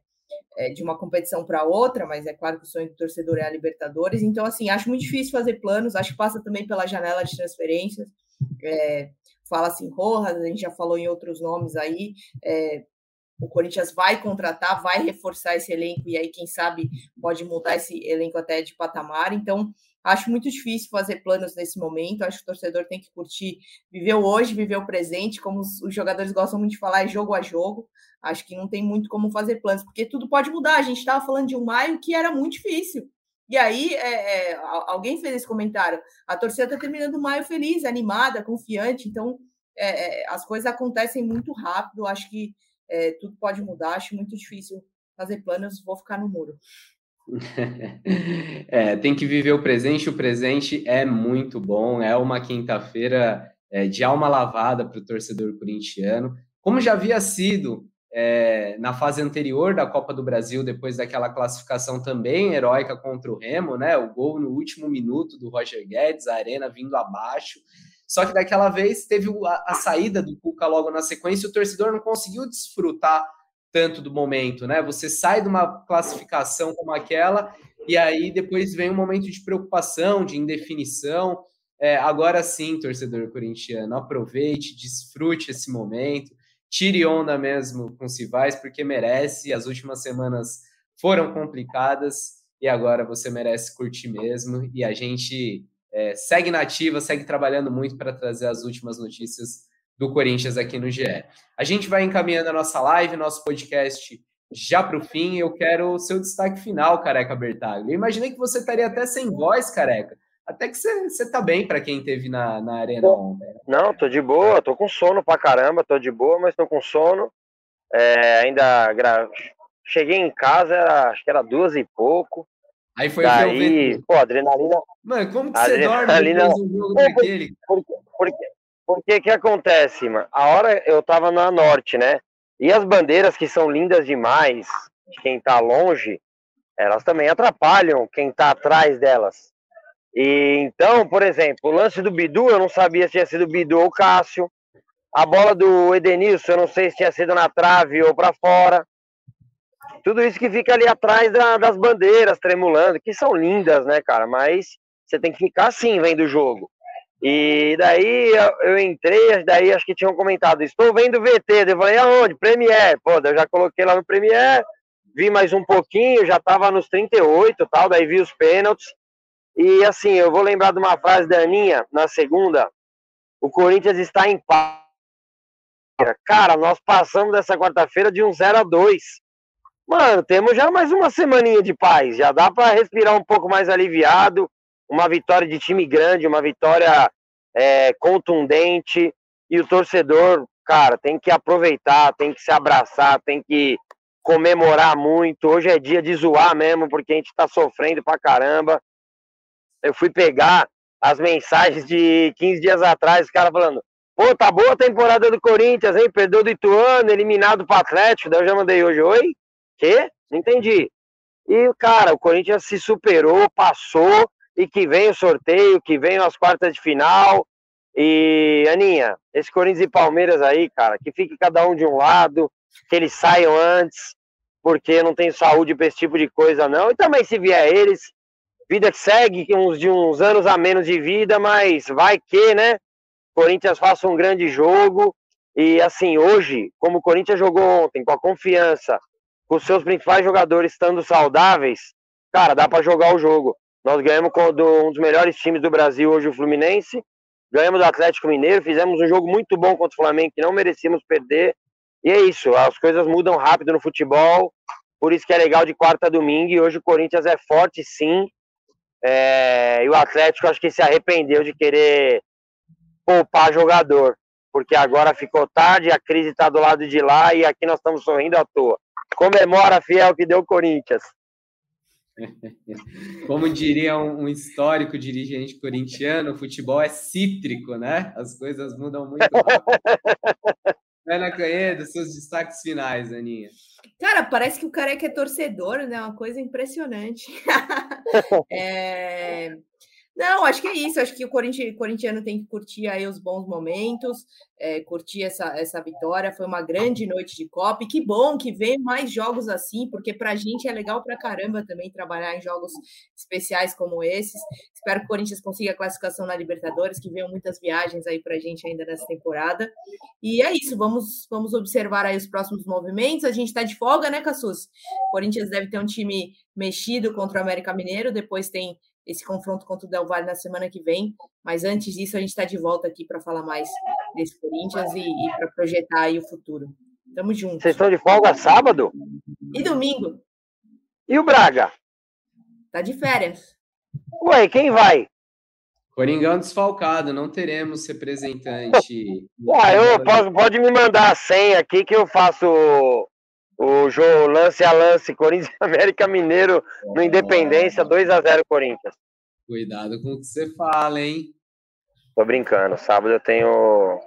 é, de uma competição para outra, mas é claro que o sonho do torcedor é a Libertadores. Então, assim, acho muito difícil fazer planos, acho que passa também pela janela de transferências. É, fala assim, Rojas, a gente já falou em outros nomes aí. É, o Corinthians vai contratar, vai reforçar esse elenco, e aí, quem sabe, pode mudar esse elenco até de patamar. Então, acho muito difícil fazer planos nesse momento. Acho que o torcedor tem que curtir, viver o hoje, viver o presente, como os, jogadores gostam muito de falar, é jogo a jogo. Acho que não tem muito como fazer planos, porque tudo pode mudar. A gente estava falando de um maio que era muito difícil. E aí, é, é, alguém fez esse comentário. A torcida está terminando o maio feliz, animada, confiante. Então, é, é, as coisas acontecem muito rápido. Acho que é, tudo pode mudar. Acho muito difícil fazer planos. Vou ficar no muro. É, tem que viver o presente. O presente é muito bom. É uma quinta-feira é, de alma lavada para o torcedor corintiano, como já havia sido é, na fase anterior da Copa do Brasil, depois daquela classificação também heróica contra o Remo, né? O gol no último minuto do Roger Guedes, a arena vindo abaixo. Só que daquela vez teve a, a saída do Cuca logo na sequência, e o torcedor não conseguiu desfrutar tanto do momento, né? Você sai de uma classificação como aquela e aí depois vem um momento de preocupação, de indefinição. É, agora sim, torcedor corintiano, aproveite, desfrute esse momento tire onda mesmo com Civais, porque merece. As últimas semanas foram complicadas e agora você merece curtir mesmo. E a gente é, segue nativa, segue trabalhando muito para trazer as últimas notícias do Corinthians aqui no GE. A gente vai encaminhando a nossa live, nosso podcast já para o fim. Eu quero o seu destaque final, Careca Bertaglio. Eu imaginei que você estaria até sem voz, Careca. Até que você tá bem para quem teve na, na arena ontem. Né? Não, tô de boa, tô com sono pra caramba, tô de boa, mas tô com sono. É, ainda gra... cheguei em casa, era, acho que era duas e pouco. Aí foi Daí, pô, adrenalina. Mano, como que você dorme do jogo daquele? Porque, porque, porque que acontece, mano? A hora eu tava na norte, né? E as bandeiras que são lindas demais, quem tá longe, elas também atrapalham quem tá atrás delas. E então, por exemplo, o lance do Bidu, eu não sabia se tinha sido Bidu ou o Cássio. A bola do Edenilson, eu não sei se tinha sido na trave ou para fora. Tudo isso que fica ali atrás da, das bandeiras tremulando, que são lindas, né, cara? Mas você tem que ficar assim vendo o jogo. E daí eu entrei, daí acho que tinham comentado, estou vendo VT. Eu falei, aonde? Premiere. Pô, eu já coloquei lá no Premiere, vi mais um pouquinho, já tava nos 38 tal, daí vi os pênaltis. E assim, eu vou lembrar de uma frase da Aninha na segunda. O Corinthians está em paz. Cara, nós passamos dessa quarta-feira de um 0 a 2 Mano, temos já mais uma semaninha de paz. Já dá para respirar um pouco mais aliviado. Uma vitória de time grande, uma vitória é, contundente. E o torcedor, cara, tem que aproveitar, tem que se abraçar, tem que comemorar muito. Hoje é dia de zoar mesmo, porque a gente tá sofrendo pra caramba. Eu fui pegar as mensagens de 15 dias atrás, os caras falando: pô, tá boa a temporada do Corinthians, hein? Perdeu do Ituano, eliminado pro Atlético. Daí eu já mandei hoje: oi? Não entendi. E, cara, o Corinthians se superou, passou, e que vem o sorteio, que vem as quartas de final. E, Aninha, esse Corinthians e Palmeiras aí, cara, que fique cada um de um lado, que eles saiam antes, porque não tem saúde para esse tipo de coisa, não. E também, se vier eles, vida que segue, uns de uns anos a menos de vida, mas vai que, né? Corinthians faça um grande jogo. E assim, hoje, como o Corinthians jogou ontem, com a confiança, com os seus principais jogadores estando saudáveis, cara, dá para jogar o jogo. Nós ganhamos com um dos melhores times do Brasil hoje, o Fluminense. Ganhamos do Atlético Mineiro, fizemos um jogo muito bom contra o Flamengo, que não merecíamos perder. E é isso, as coisas mudam rápido no futebol, por isso que é legal de quarta a domingo. E hoje o Corinthians é forte, sim. É... e o Atlético acho que se arrependeu de querer poupar jogador, porque agora ficou tarde, a crise está do lado de lá e aqui nós estamos sorrindo à toa. Comemora, fiel, que deu o Corinthians. Como diria um, histórico dirigente corintiano, o futebol é cítrico, né? As coisas mudam muito rápido. Ana Canhedo, seus destaques finais, Aninha. Cara, parece que o careca é torcedor, né? Uma coisa impressionante. é... Não, acho que é isso. Acho que o corintiano tem que curtir aí os bons momentos, é, curtir essa, essa vitória. Foi uma grande noite de Copa. E que bom que vem mais jogos assim, porque para a gente é legal para caramba também trabalhar em jogos especiais como esses. Espero que o Corinthians consiga a classificação na Libertadores, que venham muitas viagens aí para a gente ainda nessa temporada. E é isso, vamos, vamos observar aí os próximos movimentos. A gente está de folga, né, Cassus? O Corinthians deve ter um time mexido contra o América Mineiro, depois tem esse confronto contra o Del Valle na semana que vem. Mas antes disso, a gente está de volta aqui para falar mais desse Corinthians e, e para projetar aí o futuro. Tamo junto. Vocês estão de folga sábado? E domingo. E o Braga? Tá de férias. Ué, quem vai? Coringão desfalcado, não teremos representante. ah, eu posso, pode me mandar a senha aqui que eu faço o jogo lance a lance, Corinthians América Mineiro no Independência, 2 a 0 Corinthians. Cuidado com o que você fala, hein? Tô brincando, sábado eu tenho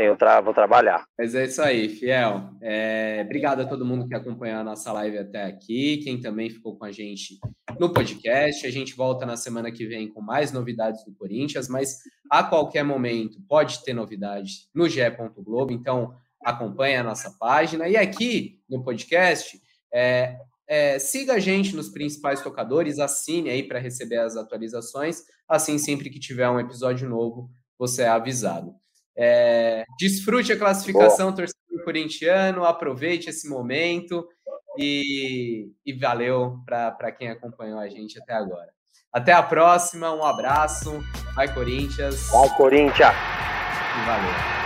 tenho tra vou trabalhar. Mas é isso aí, Fiel. É, obrigado a todo mundo que acompanhou a nossa live até aqui, quem também ficou com a gente no podcast. A gente volta na semana que vem com mais novidades do Corinthians, mas a qualquer momento pode ter novidade no GE. Globo, então acompanhe a nossa página. E aqui no podcast, é, é, siga a gente nos principais tocadores, assine aí para receber as atualizações. Assim, sempre que tiver um episódio novo, você é avisado. É, desfrute a classificação torcedor corintiano, aproveite esse momento e, e valeu para quem acompanhou a gente até agora. Até a próxima, um abraço, vai Corinthians. Vai Corinthians! E valeu.